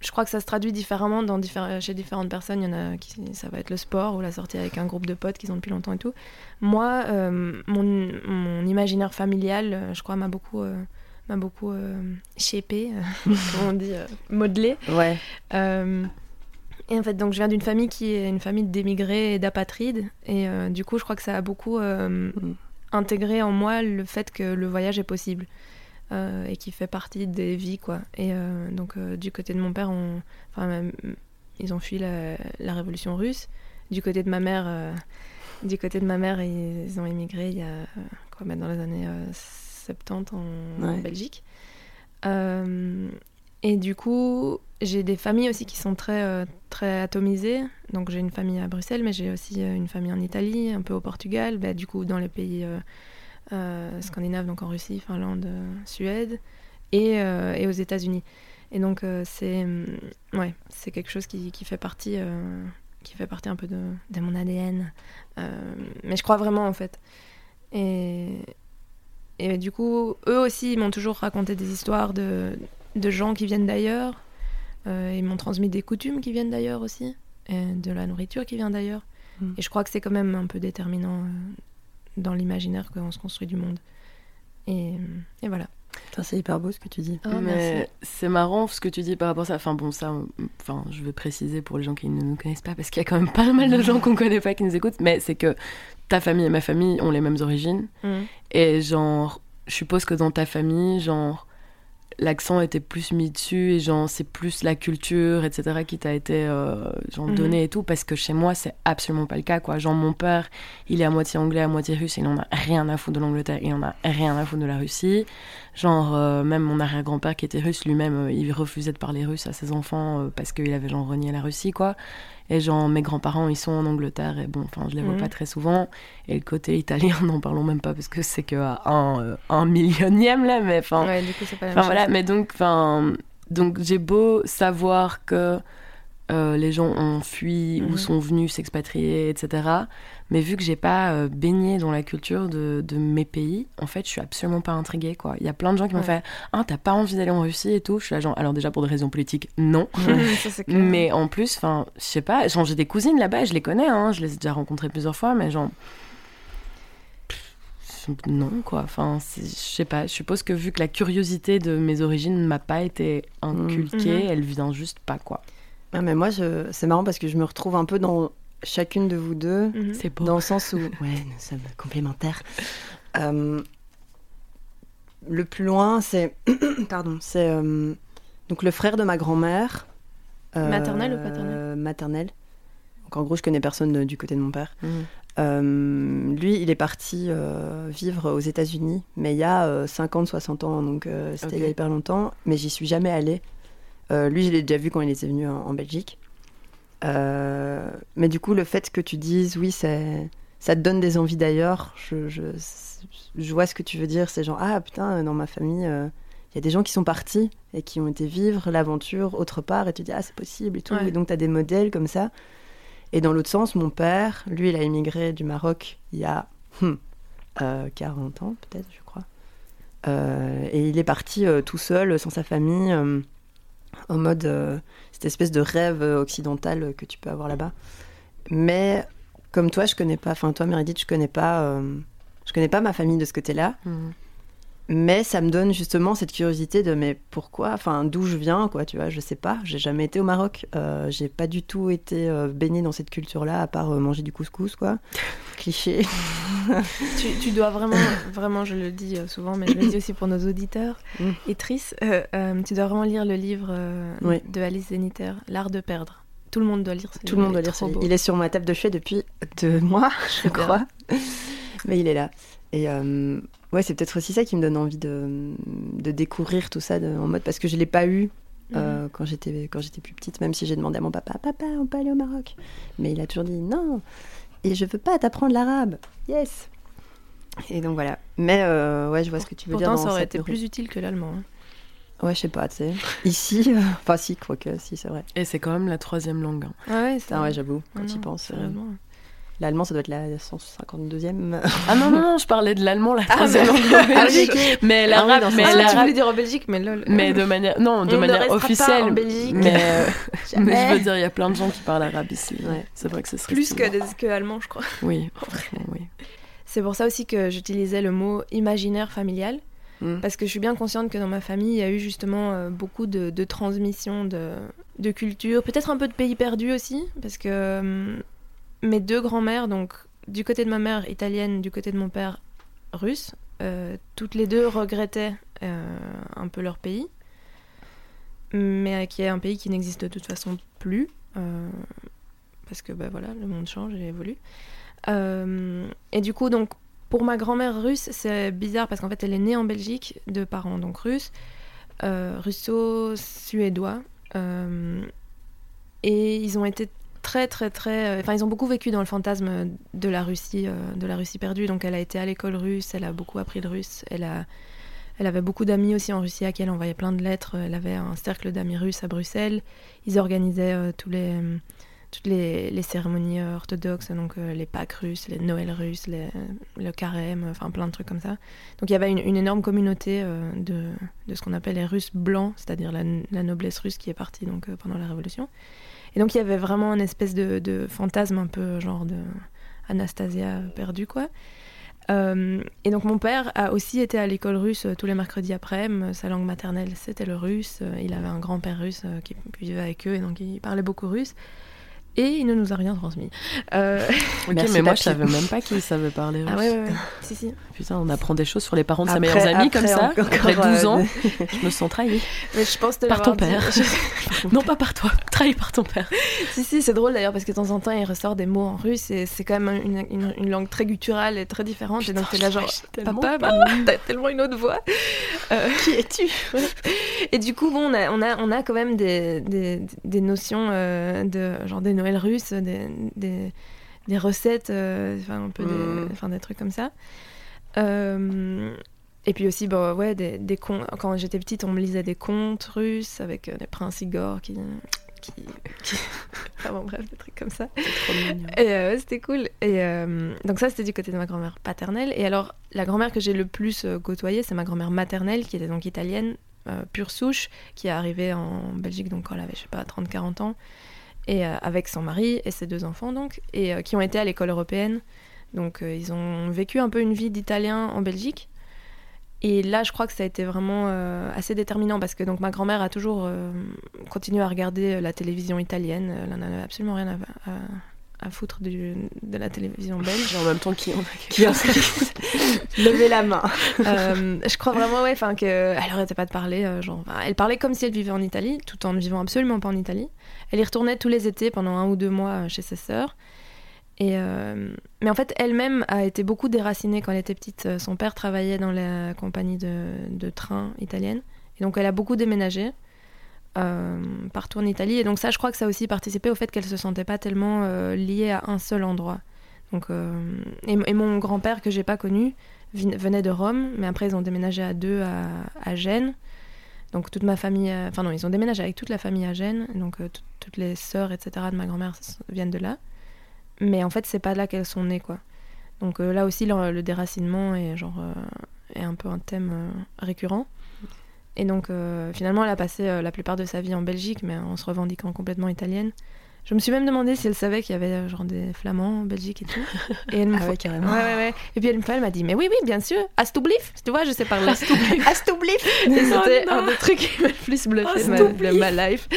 je crois que ça se traduit différemment dans diffé- chez différentes personnes. Il y en a qui, ça va être le sport ou la sortie avec un groupe de potes qu'ils ont depuis longtemps et tout. Moi, euh, mon, mon imaginaire familial, euh, je crois, m'a beaucoup, euh, m'a beaucoup euh, shapé, euh, comme on dit, euh, modelé. ouais, et en fait, donc je viens d'une famille qui est une famille d'émigrés et d'apatrides. Et du coup, je crois que ça a beaucoup euh, intégré en moi le fait que le voyage est possible euh, et qui fait partie des vies, quoi. Et euh, donc, euh, du côté de mon père, on, enfin, même, ils ont fui la, la révolution russe. Du côté de ma mère, du côté de ma mère, ils, ils ont émigré il y a quoi, bah, dans les années 70 en, Ouais. Belgique. Euh, et du coup, j'ai des familles aussi qui sont très, euh, très atomisées. Donc j'ai une famille à Bruxelles, mais j'ai aussi euh, une famille en Italie, un peu au Portugal, bah, du coup dans les pays euh, scandinaves, donc en Russie, Finlande, Suède, et, euh, et aux États-Unis. Et donc c'est hum, ouais, c'est quelque chose qui, qui fait partie, euh, qui fait partie un peu de, de mon ADN. Mais je crois vraiment en fait. Et, et du coup, eux aussi, ils m'ont toujours raconté des histoires de, de gens qui viennent d'ailleurs. Euh, ils m'ont transmis des coutumes qui viennent d'ailleurs aussi, et de la nourriture qui vient d'ailleurs. Mm. Et je crois que c'est quand même un peu déterminant euh, dans l'imaginaire qu'on se construit du monde. Et, et voilà. C'est hyper beau ce que tu dis. Oh, mais c'est marrant ce que tu dis par rapport à ça. Enfin bon, ça, enfin, je vais préciser pour les gens qui ne nous connaissent pas, parce qu'il y a quand même pas mal de gens qu'on connaît pas qui nous écoutent. Mais c'est que ta famille et ma famille ont les mêmes origines. Mm. Et genre, je suppose que dans ta famille, genre, l'accent était plus mis dessus et genre, c'est plus la culture, etc., qui t'a été euh, genre, Mhm. donnée et tout. Parce que chez moi, c'est absolument pas le cas, quoi. Genre, mon père, il est à moitié anglais, à moitié russe, il en a rien à foutre de l'Angleterre, il en a rien à foutre de la Russie. Genre, euh, même mon arrière-grand-père qui était russe, lui-même, euh, il refusait de parler russe à ses enfants euh, parce qu'il avait genre renié la Russie, quoi. Et genre, mes grands-parents, ils sont en Angleterre et bon, enfin, je les vois Mhm. pas très souvent. Et le côté italien, n'en parlons même pas parce que c'est que à un, euh, un millionième là, mais enfin. Ouais, du coup, c'est pas la même voilà, chose. mais donc, enfin, donc j'ai beau savoir que euh, les gens ont fui ou Mhm. sont venus s'expatrier, etc. Mais vu que j'ai pas euh, baigné dans la culture de, de mes pays, en fait, je suis absolument pas intriguée, quoi. Il y a plein de gens qui m'ont Ouais. fait Ah, t'as pas envie d'aller en Russie et tout? Je suis là, genre, alors déjà pour des raisons politiques, non. Ça. Mais en plus, enfin, je sais pas, j'ai des cousines là-bas, je les connais, hein, je les ai déjà rencontrées plusieurs fois, mais genre. Non, quoi. Enfin, je sais pas. Je suppose que vu que la curiosité de mes origines ne m'a pas été inculquée, Mhm. elle vient juste pas, quoi. Ah, mais moi, je... c'est marrant parce que je me retrouve un peu dans chacune de vous deux, Mhm. C'est beau. dans le sens où. Ouais, nous sommes complémentaires. Euh, Le plus loin, c'est. Pardon, c'est. euh, Donc, le frère de ma grand-mère. euh, Maternelle ou paternelle? Maternelle. Donc, en gros, je connais personne de- du côté de mon père. Mhm. Euh, lui, il est parti euh, vivre aux États-Unis, mais il y a 50-60 ans, donc euh, c'était il y a hyper longtemps, mais j'y suis jamais allée. Euh, lui, je l'ai déjà vu quand il était venu en, en Belgique. Euh, mais du coup, le fait que tu dises, oui, c'est, ça te donne des envies d'ailleurs, je, je, je vois ce que tu veux dire. C'est genre, ah putain, dans ma famille, euh, il y a des gens qui sont partis et qui ont été vivre l'aventure autre part, et tu dis, ah, c'est possible et tout. Ouais. Et donc, tu as des modèles comme ça. Et dans l'autre sens, mon père, lui, il a immigré du Maroc il y a euh, 40 ans, peut-être, je crois. Euh, et il est parti tout seul, sans sa famille, en mode euh, cette espèce de rêve euh, occidental que tu peux avoir là-bas. Mais comme toi, je connais pas, enfin toi, Meredith, je connais pas, euh, je connais pas ma famille de ce côté-là. Mhm. Mais ça me donne justement cette curiosité de mais pourquoi, enfin d'où je viens, quoi, tu vois, je sais pas, j'ai jamais été au Maroc, euh, j'ai pas du tout été euh, baignée dans cette culture-là, à part euh, manger du couscous, quoi. Cliché. tu, tu dois vraiment, vraiment, je le dis euh, souvent, mais je le dis aussi pour nos auditeurs Mm. et Tris, tu dois vraiment lire le livre Oui. de Alice Zeniter, L'art de perdre. Tout le monde doit lire ce Tout livre, le monde doit lire ça. beau. Il est sur ma table de chevet depuis deux mois, je crois. Mais il est là. Et ouais, c'est peut-être aussi ça qui me donne envie de, de découvrir tout ça de- en mode parce que je l'ai pas eu euh, quand j'étais quand j'étais plus petite, même si j'ai demandé à mon papa, papa, on peut aller au Maroc? Mais il a toujours dit non. Et je veux pas t'apprendre l'arabe. Yes. Et donc voilà. Mais euh, ouais, je vois ce que tu veux Pourtant, dire. dans ça aurait été plus utile que l'allemand. hein. Ouais, je sais pas, tu sais. Ici, euh, enfin si, quoique, si, c'est vrai. Et c'est quand même la troisième langue. hein. Ah ouais, c'est Putain, ouais, j'avoue, quand tu penses. euh, sérieusement. L'allemand, ça doit être la 152e. Ah non, non, non, je parlais de l'allemand, la Ah, troisième mais- langue. Ah belgique. Mais Ah l'arabe, ce mais. Ah, tu voulais dire en Belgique, mais lol. mais de manière, non, de On ne restera pas officielle. en Belgique. Mais, euh, mais je veux dire, il y a plein de gens qui parlent arabe ici. Ouais. C'est vrai que ce serait Plus que, des- que allemand, je crois. Oui, franchement, oui. C'est pour ça aussi que j'utilisais le mot imaginaire familial. Mm. Parce que je suis bien consciente que dans ma famille, il y a eu justement euh, beaucoup de, de transmission de, de culture, peut-être un peu de pays perdus aussi, parce que hum, mes deux grands-mères, donc du côté de ma mère italienne, du côté de mon père russes. toutes les deux regrettaient un peu leur pays, mais qui est un pays qui n'existe de toute façon plus, parce que bah, voilà, le monde change et évolue. et du coup, donc, pour ma grand-mère russe, c'est bizarre parce qu'en fait, elle est née en Belgique de parents donc russes, russo-suédois. et ils ont été très très très euh, enfin ils ont beaucoup vécu dans le fantasme de la Russie euh, de la Russie perdue. Donc elle a été à l'école russe elle a beaucoup appris le russe. Elle a elle avait beaucoup d'amis aussi en Russie à qui elle envoyait plein de lettres. Elle avait un cercle d'amis russes à Bruxelles. Ils organisaient euh, tous les toutes les, les cérémonies orthodoxes donc les Pâques russes les Noëls russes le carême enfin plein de trucs comme ça. Donc il y avait une, une énorme communauté de, de, ce qu'on appelle les Russes blancs c'est-à-dire la, la, noblesse russe qui est partie donc pendant la Révolution et donc il y avait vraiment une espèce de, fantasme un peu genre de Anastasia perdue, quoi. Euh, et donc mon père a aussi été à l'école russe euh, tous les mercredis après. Sa langue maternelle, c'était le russe. Euh, il avait un grand-père russe qui vivait avec eux et donc il parlait beaucoup russe et il ne nous a rien transmis. Euh... ok, mais moi je savais même pas qu'il savait parler russe. Ah ouais, ouais, ouais. si, si. Putain, on apprend des choses sur les parents de sa meilleure amie comme ça. après 12 ans, je me sens trahie. Mais je pense par ton père. non, pas par toi, trahi par ton père. si, si, c'est drôle d'ailleurs parce que de temps en temps il ressort des mots en russe et c'est quand même une, une, langue très gutturale et très différente. et donc t'es là genre, papa, bah, t'as tellement une autre voix. Euh, Qui es-tu? Et du coup, bon, on a, on a, on a quand même des, des, des notions euh, de genre des Noël russe, des, des, des recettes, euh, enfin un peu des, mm. enfin, des trucs comme ça. Euh, et puis aussi, bon, ouais, des, des contes. Quand j'étais petite, on me lisait des contes russes avec euh, des princes Igor qui. qui, enfin bon, bref, des trucs comme ça. Et c'était cool. Et donc, ça, c'était du côté de ma grand-mère paternelle. Et alors, la grand-mère que j'ai le plus côtoyée, c'est ma grand-mère maternelle, qui était donc italienne, pure souche, qui est arrivée en Belgique donc quand elle avait, je sais pas, 30-40 ans et euh, avec son mari et ses deux enfants donc, et euh, qui ont été à l'école européenne. Donc euh, ils ont vécu un peu une vie d'italien en Belgique. Et là, je crois que ça a été vraiment assez déterminant parce que donc ma grand-mère a toujours continué à regarder la télévision italienne. Elle n'en avait absolument rien à, à, foutre de la télévision belge. en même temps, qui, qui a levé la main Je crois vraiment, ouais, enfin qu'elle n'arrêtait pas de parler. genre, elle parlait comme si elle vivait en Italie, tout en ne vivant absolument pas en Italie. Elle y retournait tous les étés pendant un ou deux mois euh, chez ses sœurs. Et euh, Mais en fait, elle-même a été beaucoup déracinée quand elle était petite. Euh, son père travaillait dans la compagnie de, de train italienne. Et donc, elle a beaucoup déménagé partout en Italie. Et donc, ça, je crois que ça a aussi participé au fait qu'elle se sentait pas tellement liée à un seul endroit. Donc, et, mon grand-père, que j'ai pas connu, venait de Rome. Mais après, ils ont déménagé à deux à, à Gênes. Donc toute ma famille, euh, enfin non, ils ont déménagé avec toute la famille à Gênes, donc euh, toutes les sœurs, etc. de ma grand-mère viennent de là. Mais en fait, c'est pas là qu'elles sont nées, quoi. Donc euh, là aussi, le, déracinement est genre est un peu un thème récurrent. Et donc finalement, elle a passé la plupart de sa vie en Belgique, mais en se revendiquant complètement italienne. Je me suis même demandé si elle savait qu'il y avait genre des flamands en Belgique et tout. Et elle ah ouais, carrément. Ouais, ouais, ouais. Et puis elle, elle m'a dit, mais oui, oui, bien sûr, Astoublif, tu vois, je sais parler. Astoublif. Astoublif. Et c'était oh un des trucs qui m'a le plus bluffé de ma, life.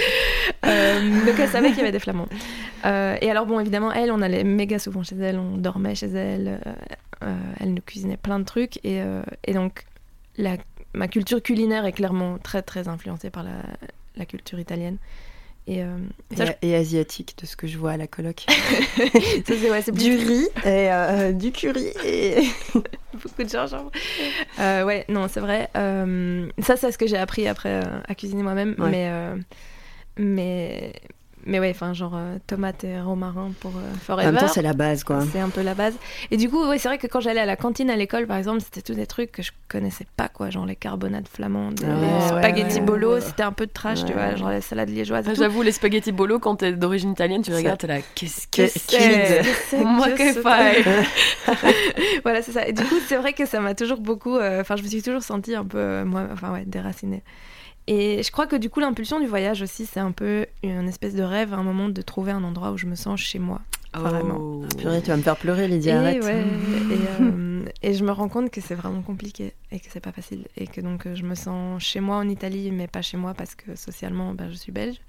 Euh, donc elle savait qu'il y avait des flamands. Euh, et alors bon, évidemment, elle, on allait méga souvent chez elle, on dormait chez elle, euh, elle nous cuisinait plein de trucs. Et, et donc, la, ma culture culinaire est clairement très, très influencée par la, la culture italienne. Euh, et, asiatique de ce que je vois à la coloc. ouais, du riz et euh, du curry et beaucoup de gingembre. Euh, ouais, non, c'est vrai. ça, c'est ce que j'ai appris après à cuisiner moi-même. Mais, mais mais ouais, enfin, genre euh, tomate et romarin pour euh, forever. En même temps, c'est la base, quoi. C'est un peu la base. Et du coup, ouais, c'est vrai que quand j'allais à la cantine à l'école, par exemple, c'était tous des trucs que je connaissais pas, quoi. Genre les carbonades flamandes, les spaghetti bolo, c'était un peu de trash, tu vois, genre les salades liégeoises. Ah, j'avoue, les spaghetti bolo, quand t'es d'origine italienne, tu regardes, t'es là, qu'est-ce que c'est Moi que fais Voilà, c'est ça. Et du coup, c'est vrai que ça m'a toujours beaucoup. Euh, enfin, je me suis toujours sentie un peu, moi, enfin, ouais, déracinée. Et je crois que du coup, l'impulsion du voyage aussi, c'est un peu une espèce de rêve à un moment de trouver un endroit où je me sens chez moi. Vraiment. Oh. Purée, tu vas me faire pleurer, Lydia, et, Ouais, euh, et, je me rends compte que c'est vraiment compliqué et que c'est pas facile. Et que donc, je me sens chez moi en Italie, mais pas chez moi parce que socialement, ben, je suis belge.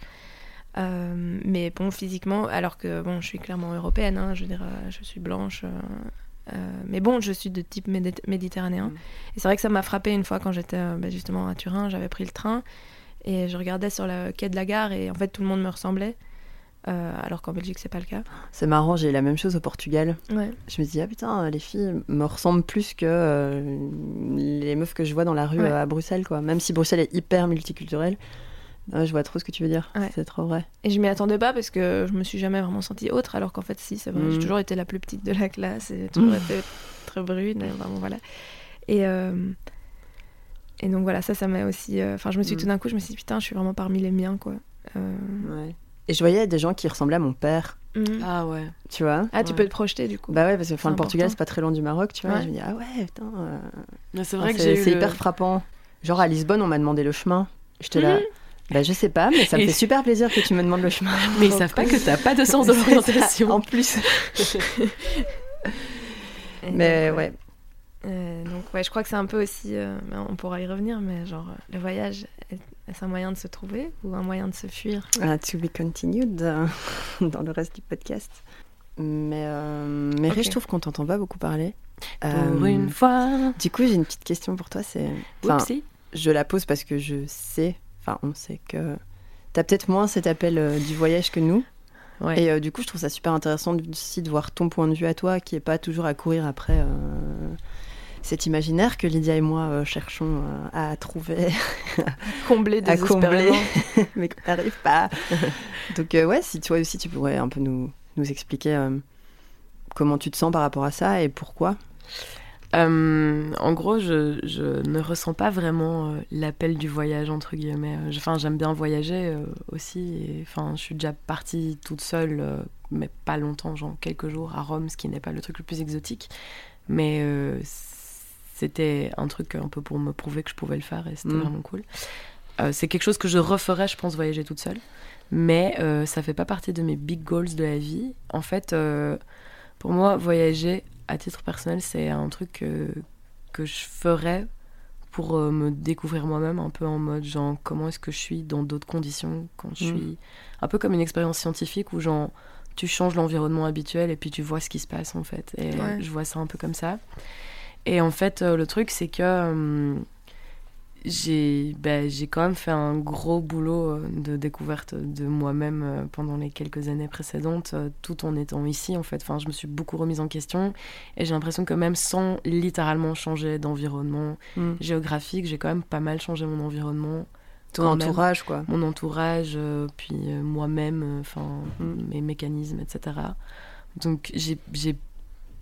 Euh, mais bon, physiquement, alors que bon, je suis clairement européenne, hein, je veux dire, euh, je suis blanche, Euh, mais bon, je suis de type médit- méditerranéen. Mm. Et c'est vrai que ça m'a frappé une fois quand j'étais euh, bah, justement à Turin, j'avais pris le train et je regardais sur le quai de la gare et en fait tout le monde me ressemblait. Euh, alors qu'en Belgique, c'est pas le cas. C'est marrant, j'ai eu la même chose au Portugal. Ouais. Je me dis, ah putain, les filles me ressemblent plus que euh, les meufs que je vois dans la rue Ouais. euh, à Bruxelles, quoi. Même si Bruxelles est hyper multiculturelle. Ouais, je vois trop ce que tu veux dire. Ouais. C'est trop vrai. Et je m'y attendais pas parce que je me suis jamais vraiment sentie autre, alors qu'en fait, si, c'est vrai. Mm. J'ai toujours été la plus petite de la classe et toujours Mm. été très brune, et vraiment, voilà. Et, euh, et donc voilà, ça, ça m'a aussi. euh, Enfin, je me suis Mm. tout d'un coup, je me suis dit, putain, je suis vraiment parmi les miens, quoi. Euh, Ouais. Et je voyais des gens qui ressemblaient à mon père, mm. Ah ouais. tu vois? Ah, tu Ouais. peux te projeter du coup. Bah ouais, parce que enfin, le Portugal, c'est pas très loin du Maroc, tu vois. Ouais. Je me dis, ah ouais, putain. euh, Mais c'est enfin, vrai que c'est j'ai eu c'est le- hyper frappant. Genre à Lisbonne, on m'a demandé le chemin. J'étais là. Bah je sais pas, mais ça me Et- fait super plaisir que tu me demandes le chemin. Mais ils savent pas que t'as pas de sens l'orientation. En plus. Mais donc, ouais. Euh, donc ouais, je crois que c'est un peu aussi, euh, mais on pourra y revenir, mais genre euh, le voyage, est- est-ce un moyen de se trouver ou un moyen de se fuir? Ah, to be continued euh, dans le reste du podcast. Mais, euh, mais Ok. Ré, je trouve qu'on t'entend pas beaucoup parler. Pour Euh, une fois. Du coup, j'ai une petite question pour toi. C'est, enfin, je la pose parce que je sais, enfin, on sait que t'as peut-être moins cet appel euh, du voyage que nous. Ouais. Et euh, du coup, je trouve ça super intéressant de- aussi de voir ton point de vue à toi, qui est pas toujours à courir après euh, cet imaginaire que Lydia et moi cherchons à trouver, Combler à combler, mais qu'on n'arrive pas. Donc ouais, si toi aussi tu pourrais un peu nous, nous expliquer comment tu te sens par rapport à ça et pourquoi. Euh, en gros, je, je ne ressens pas vraiment euh, l'appel du voyage, entre guillemets. Enfin, j'aime bien voyager euh, aussi. Enfin, je suis déjà partie toute seule, mais pas longtemps, genre quelques jours à Rome, ce qui n'est pas le truc le plus exotique. Mais c'était un truc un peu pour me prouver que je pouvais le faire et c'était Mm. vraiment cool. C'est quelque chose que je referais, je pense, voyager toute seule. Mais ça fait pas partie de mes big goals de la vie. En fait, pour moi, voyager, à titre personnel, c'est un truc que, que je ferais pour euh, me découvrir moi-même, un peu en mode, genre, comment est-ce que je suis dans d'autres conditions, quand je Mm. suis... Un peu comme une expérience scientifique où, genre, tu changes l'environnement habituel et puis tu vois ce qui se passe, en fait. Et Ouais. je vois ça un peu comme ça. Et en fait, euh, le truc, c'est que... j'ai ben, quand même fait un gros boulot euh, de découverte de moi-même euh, pendant les quelques années précédentes, euh, tout en étant ici en fait. Enfin, je me suis beaucoup remise en question et j'ai l'impression que même sans littéralement changer d'environnement Mm. géographique, j'ai quand même pas mal changé mon environnement, Ton même. entourage, quoi. mon entourage, puis moi-même, enfin Mm. mes mécanismes, etc. Donc j'ai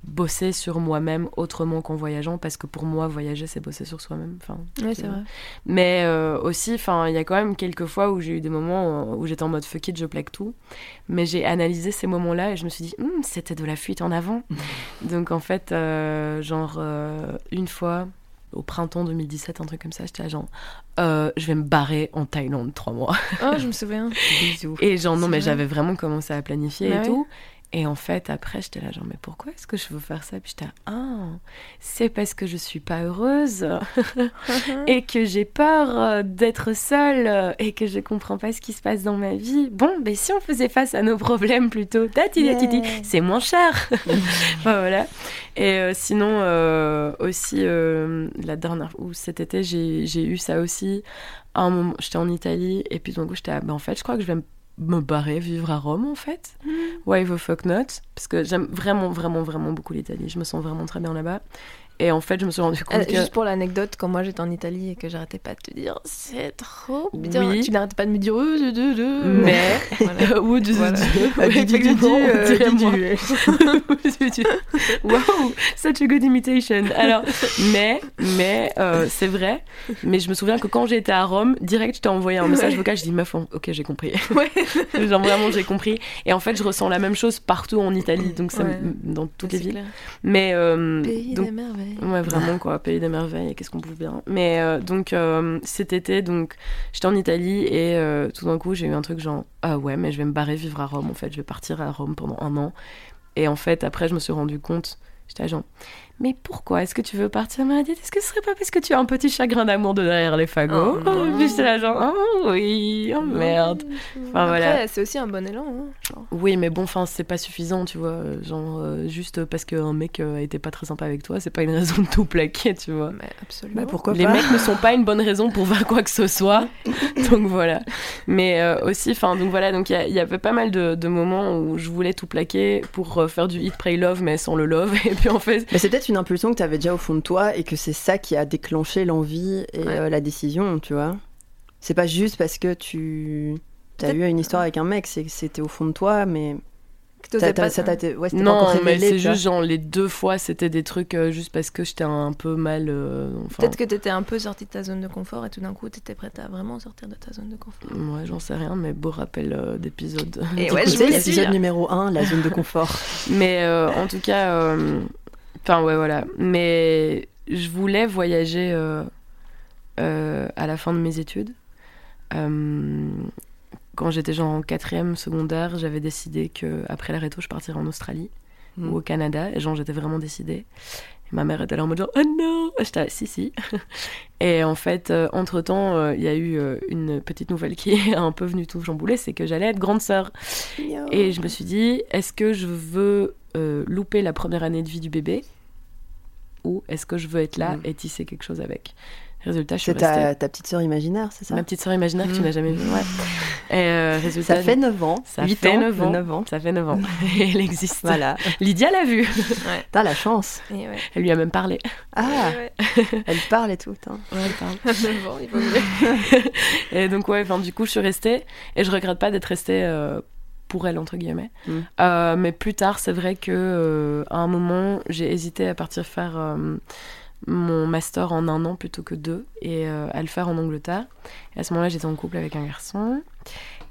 bossé sur moi-même autrement qu'en voyageant parce que pour moi voyager c'est bosser sur soi-même. Enfin, Ouais, c'est vrai. mais euh, aussi, enfin, il y a quand même quelques fois où j'ai eu des moments où j'étais en mode fuck it, je plaque tout. Mais j'ai analysé ces moments-là et je me suis dit, Hum, c'était de la fuite en avant. Donc en fait, euh, genre euh, une fois au printemps 2017, un truc comme ça, j'étais là, genre, euh, je vais me barrer en Thaïlande trois mois. Oh, je me souviens. Bisous. Et genre non, mais j'avais vraiment commencé à planifier Bah et ouais. tout. Et en fait, après, j'étais là, genre, mais pourquoi est-ce que je veux faire ça? Puis j'étais ah, c'est parce que je suis pas heureuse et que j'ai peur euh, d'être seule et que je comprends pas ce qui se passe dans ma vie. Bon, ben si on faisait face à nos problèmes plutôt, Yeah. c'est moins cher. Enfin, voilà. Et euh, sinon, euh, aussi, euh, la dernière, ou cet été, j'ai eu ça aussi. À un moment, j'étais en Italie et puis d'un coup, j'étais, ben, en fait, je crois que je vais me me barrer vivre à Rome en fait. Why the fuck not? Parce que j'aime vraiment, vraiment, vraiment beaucoup l'Italie. Je me sens vraiment très bien là-bas. Et en fait, je me suis rendu compte Euh, que. Juste pour l'anecdote, quand moi j'étais en Italie et que j'arrêtais pas de te dire c'est trop bien, Oui. tu n'arrêtais pas de me dire euh, de, de, de. Mais. Voilà. Ou du du- Wow, such a good imitation. Alors, mais, mais, euh, c'est vrai. Mais je me souviens que quand j'étais à Rome, direct, je t'ai envoyé un message vocal. Je dis meuf, ok, j'ai compris. Ouais. Genre vraiment, j'ai compris. Et en fait, je ressens la même chose partout en Italie, donc ça, me- Ouais. dans toutes les villes. clair. Mais euh, Pays donc des merveilles. Ouais, vraiment, quoi. Pays des merveilles, qu'est-ce qu'on bouffe bien. Mais euh, donc, euh, cet été, donc, j'étais en Italie et euh, tout d'un coup, j'ai eu un truc genre, ah ouais, mais je vais me barrer vivre à Rome, en fait. Je vais partir à Rome pendant un an. Et en fait, après, je me suis rendu compte, j'étais genre, mais pourquoi est-ce que tu veux partir m'a dit, est-ce que ce serait pas parce que tu as un petit chagrin d'amour de derrière les fagots? Oh, non. Puis j'étais là genre, oh oui, oh merde. Enfin, Après, voilà. c'est aussi un bon élan. hein. Oui, mais bon, enfin, c'est pas suffisant, tu vois. Genre, euh, juste parce qu'un mec euh, était pas très sympa avec toi, c'est pas une raison de tout plaquer, tu vois. Mais absolument. Bah, pourquoi Les pas? mecs ne sont pas une bonne raison pour faire quoi que ce soit. donc voilà. Mais euh, aussi, enfin, donc voilà, donc il y y, avait pas mal de, de moments où je voulais tout plaquer pour euh, faire du hit, pray, love, mais sans le love. Et puis en fait, Mais c'est peut-être une impulsion que tu avais déjà au fond de toi et que c'est ça qui a déclenché l'envie et Ouais. euh, la décision, tu vois. C'est pas juste parce que tu as eu une histoire avec un mec, c'est que c'était au fond de toi, mais Que pas ça t'a été- ouais, pas non, mais c'est juste genre les deux fois, c'était des trucs euh, juste parce que j'étais un peu mal. euh, enfin, Peut-être que t'étais un peu sorti de ta zone de confort et tout d'un coup t'étais prête à vraiment sortir de ta zone de confort. Ouais, j'en sais rien, mais beau rappel euh, d'épisode. Et ouais, je l'épisode numéro 1, la zone de confort. Mais euh, en tout cas, euh, enfin ouais, voilà. Mais je voulais voyager euh, euh, à la fin de mes études. Euh, quand j'étais genre en quatrième secondaire, j'avais décidé que après la réto, je partirais en Australie Mm. ou au Canada. Et genre, j'étais vraiment décidée. Ma mère était là en mode genre, oh non J'étais là, si, si. Et en fait, entre temps, il y a eu euh, une petite nouvelle qui est un peu venue tout chambouler c'est que j'allais être grande sœur. Et je me suis dit, est-ce que je veux euh, louper la première année de vie du bébé? Ou est-ce que je veux être là Mm. et tisser quelque chose avec? Résultat, je suis C'est restée. ta, ta petite sœur imaginaire, c'est ça Ma petite sœur imaginaire que tu n'as jamais vue. Ouais. Et euh, résultat, Ça fait 9 ans. ça 8 fait ans, 9 ans. 9 ans. Ça fait 9 ans. Et elle existe. Voilà. Lydia l'a vue. T'as la chance. Et ouais. Elle lui a même parlé. Ah, Ouais, elle parle et tout. hein. Ouais, elle parle. ouais. Bon, il vaut mieux. Et donc, ouais, enfin, du coup, je suis restée. Et je regrette pas d'être restée euh, pour elle, entre guillemets. Mm. Euh, mais plus tard, c'est vrai que euh, à un moment, j'ai hésité à partir faire euh, mon master en un an plutôt que deux et euh, à le faire en Angleterre. Et à ce moment-là, j'étais en couple avec un garçon.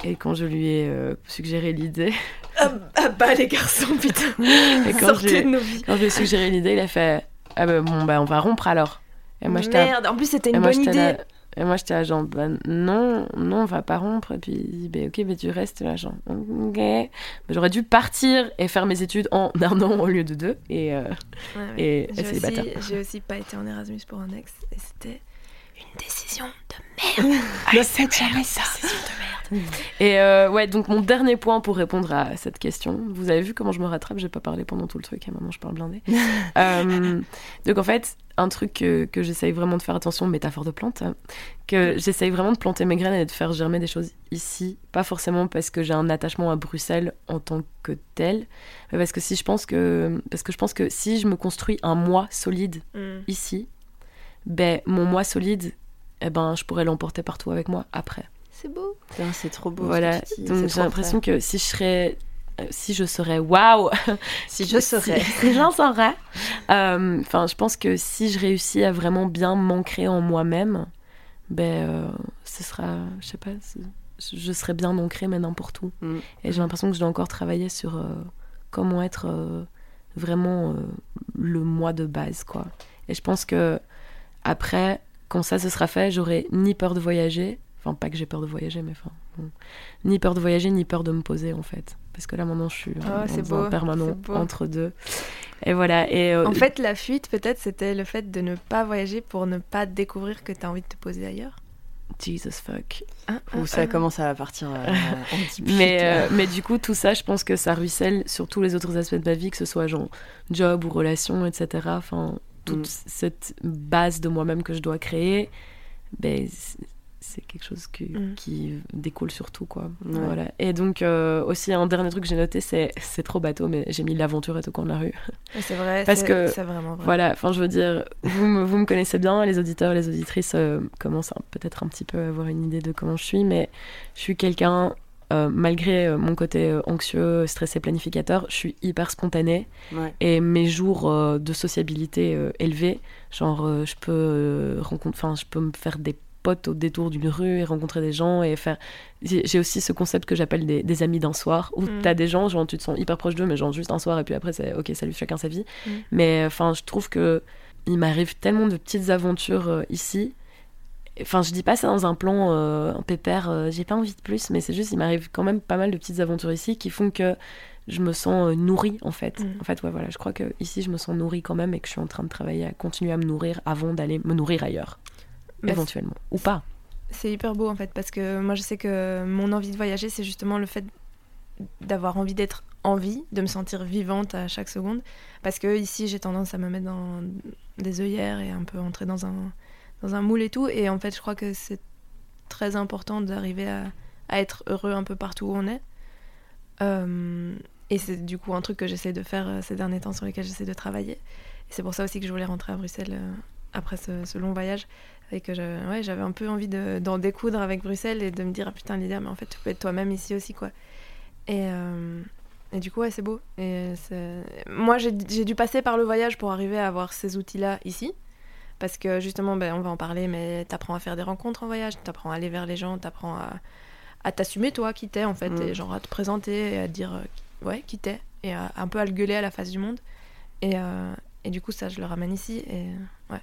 Et quand je lui ai euh, suggéré l'idée, Ah, ah bah les garçons, putain. et quand Sortez de nos vies. quand je lui ai suggéré l'idée, il a fait Ah ben bon, bah on va rompre alors. Et moi, Merde, en plus c'était une bonne idée. là- et moi, j'étais là, genre, bah, non, non, on va pas rompre. Et puis, il dit, bah, ok, mais tu restes là, genre, ok. J'aurais dû partir et faire mes études en un an au lieu de deux. Et, euh, Ouais, ouais. et J'ai aussi, j'ai aussi pas été en Erasmus pour un ex et c'était une décision de merde. Ne faites jamais ça. Et euh, ouais, donc mon dernier point pour répondre à cette question. Vous avez vu comment je me rattrape? J'ai pas parlé pendant tout le truc et maintenant je parle blindé. Euh, donc en fait, un truc que, que j'essaye vraiment de faire attention, métaphore de plante, hein, que j'essaye vraiment de planter mes graines et de faire germer des choses ici. Pas forcément parce que j'ai un attachement à Bruxelles en tant que tel, mais parce que si je pense que parce que je pense que si je me construis un moi solide Mm. ici, ben mon moi solide, eh ben je pourrais l'emporter partout avec moi après. C'est beau. C'est trop beau. Voilà, donc j'ai l'impression que si je serais. euh, Si je serais waouh, Si je serais. si, si j'en serais, euh, enfin, je pense que si je réussis à vraiment bien m'ancrer en moi-même, ben, euh, ce sera, je sais pas, je serais bien ancrée, mais n'importe où. Mm. Et j'ai l'impression que je dois encore travailler sur euh, comment être euh, vraiment euh, le moi de base, quoi. Et je pense que après, quand ça se sera fait, j'aurai ni peur de voyager, enfin pas que j'ai peur de voyager, mais enfin, bon. ni peur de voyager, ni peur de me poser en fait. Parce que là maintenant je suis Ah, un beau, permanent c'est beau. entre deux. Et voilà. Et euh, En fait, la fuite, peut-être, c'était le fait de ne pas voyager pour ne pas découvrir que t'as envie de te poser ailleurs. Jesus fuck. Où ça commence à partir euh, en Mais, euh, mais du coup, tout ça, je pense que ça ruisselle sur tous les autres aspects de ma vie, que ce soit genre job ou relation, etc. Enfin, toute Mm. cette base de moi-même que je dois créer, ben, c'est- quelque chose que- Mm. qui découle sur tout, quoi. Ouais. Voilà. Et donc, euh, aussi, un dernier truc que j'ai noté, c'est c'est trop bateau, mais j'ai mis l'aventure est au coin de la rue. C'est vrai, Parce c'est- que- c'est vraiment vrai. Voilà, enfin, je veux dire, vous me, vous me connaissez bien, les auditeurs, les auditrices euh, commencent à- peut-être un petit peu à avoir une idée de comment je suis, mais je suis quelqu'un, euh, malgré euh, mon côté euh, anxieux, stressé, planificateur, je suis hyper spontanée Ouais. et mes jours euh, de sociabilité élevés, genre, je peux rencontrer, enfin, je peux me faire des potes au détour d'une rue et rencontrer des gens et faire j'ai j'ai aussi ce concept que j'appelle des, des amis d'un soir où Mm. t'as des gens genre tu te sens hyper proche d'eux mais genre juste un soir et puis après c'est ok salut chacun sa vie Mm. mais enfin je trouve que il m'arrive tellement de petites aventures euh, ici enfin je dis pas ça dans un plan euh, un pépère euh, j'ai pas envie de plus mais c'est juste il m'arrive quand même pas mal de petites aventures ici qui font que je me sens euh, nourrie en fait. Mm. En fait, ouais, voilà, je crois que ici je me sens nourrie quand même et que je suis en train de travailler à continuer à me nourrir avant d'aller me nourrir ailleurs, Bah, éventuellement. Ou pas. C'est hyper beau en fait parce que moi je sais que mon envie de voyager c'est justement le fait d'avoir envie d'être en vie, de me sentir vivante à chaque seconde parce que ici j'ai tendance à me mettre dans des œillères et un peu entrer dans un, dans un moule et tout. Et en fait je crois que c'est très important d'arriver à, être heureux un peu partout où on est. Euh, et c'est du coup un truc que j'essaie de faire euh, ces derniers temps sur lesquels j'essaie de travailler. Et c'est pour ça aussi que je voulais rentrer à Bruxelles euh, après ce, long voyage. Et que j'avais un peu envie de- d'en découdre avec Bruxelles et de me dire ah putain Lydia mais en fait tu peux être toi-même ici aussi quoi. Et, et du coup ouais c'est beau. Et moi j'ai dû passer par le voyage pour arriver à avoir ces outils là ici parce que justement ben, on va en parler mais t'apprends à faire des rencontres en voyage t'apprends à aller vers les gens t'apprends à, à t'assumer toi qui t'es en fait Mm. et genre à te présenter et à dire euh, ouais qui t'es et à- un peu à le gueuler à la face du monde et, euh, et du coup ça je le ramène ici et ouais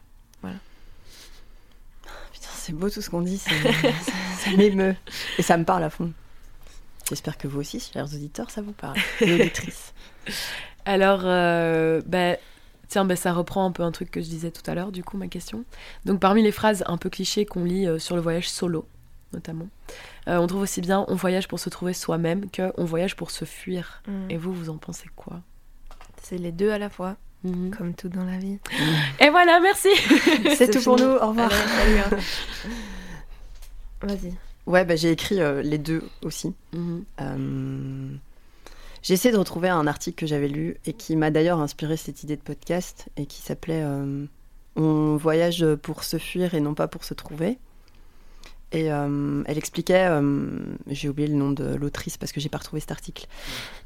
Putain, c'est beau tout ce qu'on dit, ça m'émeut. Et ça me parle à fond. J'espère que vous aussi, chers auditeurs, ça vous parle. Et auditrices. Alors, euh, bah, tiens, bah, ça reprend un peu un truc que je disais tout à l'heure, du coup, ma question. Donc, parmi les phrases un peu clichés qu'on lit euh, sur le voyage solo, notamment, euh, on trouve aussi bien on voyage pour se trouver soi-même que on voyage pour se fuir. Mm. Et vous, vous en pensez quoi? C'est les deux à la fois, Mhm. comme tout dans la vie. Et voilà, merci C'est tout pour nous, au revoir. Allez, salut, hein. Vas-y. Ouais, bah, j'ai écrit euh, les deux aussi. Mhm. Euh, J'ai essayé de retrouver un article que j'avais lu et qui m'a d'ailleurs inspiré cette idée de podcast et qui s'appelait euh, On voyage pour se fuir et non pas pour se trouver. Et euh, elle expliquait, euh, j'ai oublié le nom de l'autrice parce que j'ai pas retrouvé cet article,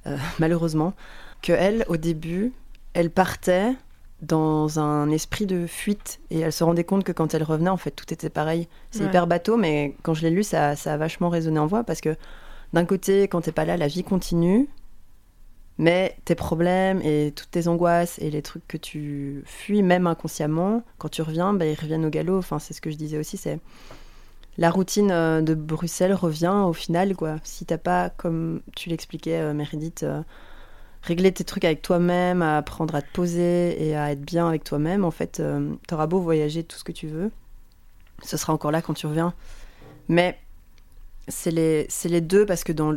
malheureusement, que elle, au début, elle partait dans un esprit de fuite et elle se rendait compte que quand elle revenait, en fait, tout était pareil. C'est Ouais. hyper bateau, mais quand je l'ai lu, ça, ça a vachement résonné en voix parce que d'un côté, quand t'es pas là, la vie continue, mais tes problèmes et toutes tes angoisses et les trucs que tu fuis, même inconsciemment, quand tu reviens, bah, ils reviennent au galop. Enfin, c'est ce que je disais aussi, c'est la routine euh, de Bruxelles revient au final, quoi. Si t'as pas, comme tu l'expliquais, euh, Meredith, euh, régler tes trucs avec toi-même, à apprendre à te poser et à être bien avec toi-même, en fait, euh, t'auras beau voyager tout ce que tu veux, ce sera encore là quand tu reviens. Mais c'est les, les deux parce que dans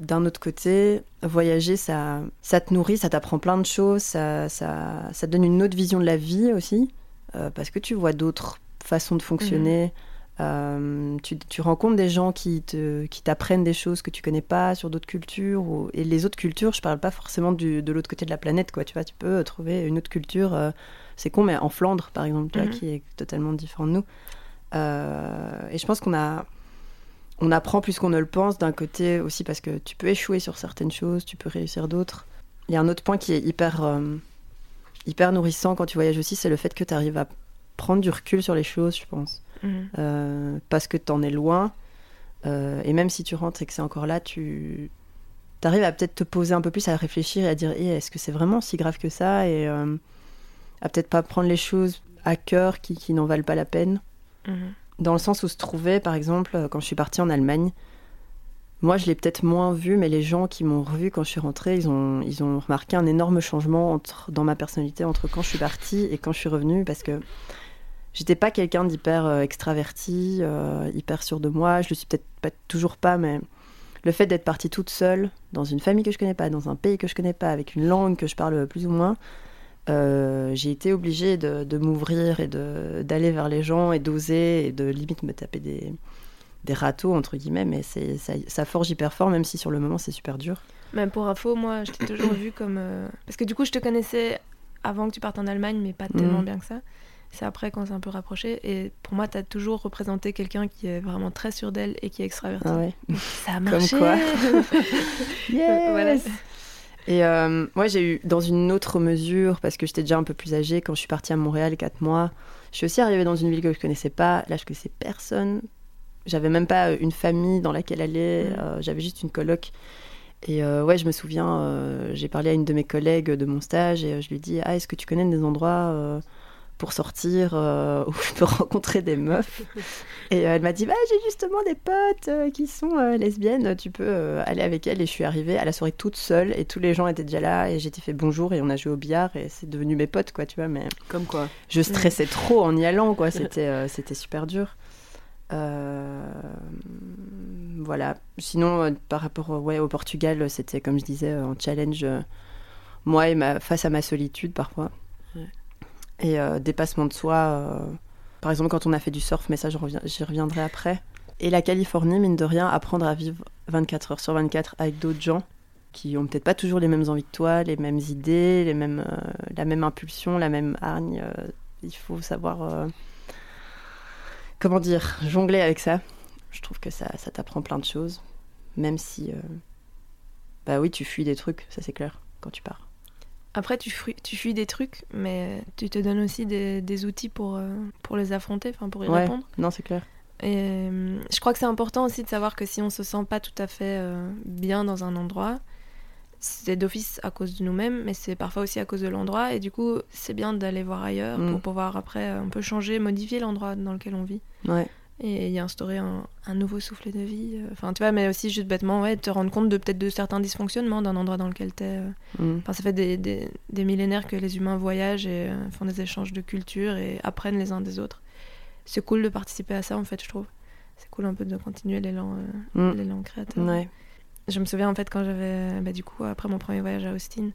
d'un autre côté, voyager, ça, ça te nourrit, ça t'apprend plein de choses, ça, ça, ça te donne une autre vision de la vie aussi, euh, parce que tu vois d'autres façons de fonctionner. Euh, tu, tu rencontres des gens qui te, qui t'apprennent des choses que tu connais pas sur d'autres cultures. ou- et les autres cultures, je parle pas forcément du- de l'autre côté de la planète, quoi. Tu vois, tu peux trouver une autre culture. euh, c'est con, mais en Flandre, par exemple, tu vois, Mhm. qui est totalement différent de nous. Euh, et je pense qu'on a, on apprend plus qu'on ne le pense d'un côté aussi parce que tu peux échouer sur certaines choses, tu peux réussir d'autres. Il y a un autre point qui est hyper, euh, hyper nourrissant quand tu voyages aussi, c'est le fait que tu arrives à prendre du recul sur les choses, je pense. Mhm. Euh, parce que tu en es loin. Euh, et même si tu rentres et que c'est encore là, tu arrives à peut-être te poser un peu plus, à réfléchir et à dire Eh, est-ce que c'est vraiment si grave que ça Et à peut-être pas prendre les choses à cœur qui, qui n'en valent pas la peine. Mhm. Dans le sens où se trouvait, par exemple, euh, quand je suis partie en Allemagne, moi je l'ai peut-être moins vu, mais les gens qui m'ont revu quand je suis rentrée, ils ont, ils ont remarqué un énorme changement entre, dans ma personnalité entre quand je suis partie et quand je suis revenue, parce que j'étais pas quelqu'un d'hyper euh, extraverti, euh, hyper sûr de moi. Je le suis peut-être pas toujours pas, mais le fait d'être partie toute seule dans une famille que je connais pas, dans un pays que je connais pas, avec une langue que je parle plus ou moins, euh, j'ai été obligée de, de m'ouvrir et d'aller vers les gens et d'oser et de limite me taper des, des râteaux, entre guillemets, mais ça, ça forge hyper fort, même si sur le moment c'est super dur. Même pour info, moi, je t'ai toujours vu comme. euh, Parce que du coup, je te connaissais avant que tu partes en Allemagne, mais pas tellement Mhm. bien que ça. C'est après qu'on s'est un peu rapproché. Et pour moi, t'as toujours représenté quelqu'un qui est vraiment très sûr d'elle et qui est extraverti. Ah ouais. Ça a marché. quoi. Yes Voilà. Et euh, moi, j'ai eu dans une autre mesure, parce que j'étais déjà un peu plus âgée, quand je suis partie à Montréal, 4 mois, je suis aussi arrivée dans une ville que je connaissais pas. Là, je connaissais personne. J'avais même pas une famille dans laquelle aller. Euh, J'avais juste une coloc. Et euh, ouais, je me souviens, euh, j'ai parlé à une de mes collègues de mon stage et euh, je lui dis Ah, est-ce que tu connais des endroits euh, pour sortir euh, où je peux rencontrer des meufs. Et euh, elle m'a dit bah, J'ai justement des potes euh, qui sont euh, lesbiennes, tu peux euh, aller avec elles. Et je suis arrivée à la soirée toute seule et tous les gens étaient déjà là. Et j'étais fait bonjour et on a joué au billard et c'est devenu mes potes, quoi, tu vois. Mais Comme quoi. je stressais trop en y allant, quoi. C'était euh, c'était super dur. Euh, voilà. Sinon, euh, par rapport au- ouais, au Portugal, c'était comme je disais, un challenge, euh, moi et ma, face à ma solitude parfois. Et euh, dépassement de soi. euh, par exemple, quand on a fait du surf, mais ça, j'y reviendrai après. Et la Californie, mine de rien, apprendre à vivre 24 heures sur 24 avec d'autres gens qui ont peut-être pas toujours les mêmes envies que toi, les mêmes idées, les mêmes, euh, la même impulsion, la même hargne. il faut savoir, comment dire, jongler avec ça. Je trouve que ça, ça t'apprend plein de choses, même si, bah oui, tu fuis des trucs, ça c'est clair, quand tu pars. Après, tu fuis, tu fuis des trucs, mais tu te donnes aussi des, des outils pour, euh, pour les affronter, pour y Ouais. répondre. Non, c'est clair. Et euh, je crois que c'est important aussi de savoir que si on se sent pas tout à fait euh, bien dans un endroit, c'est d'office à cause de nous-mêmes, mais c'est parfois aussi à cause de l'endroit. Et du coup, c'est bien d'aller voir ailleurs Mm. pour pouvoir après, on peut changer, modifier l'endroit dans lequel on vit Ouais. Et y instaurer un, un nouveau souffle de vie. euh, Enfin, tu vois, mais aussi juste bêtement, ouais, te rendre compte de peut-être de certains dysfonctionnements d'un endroit dans lequel t'es. euh. Mm. Enfin, ça fait des, des, des millénaires que les humains voyagent et euh, font des échanges de culture et apprennent les uns des autres. C'est cool de participer à ça, en fait, je trouve. C'est cool un peu de continuer l'élan euh, Mm. l'élan créateur. Ouais. Je me souviens, en fait, quand j'avais, bah, du coup, après mon premier voyage à Austin,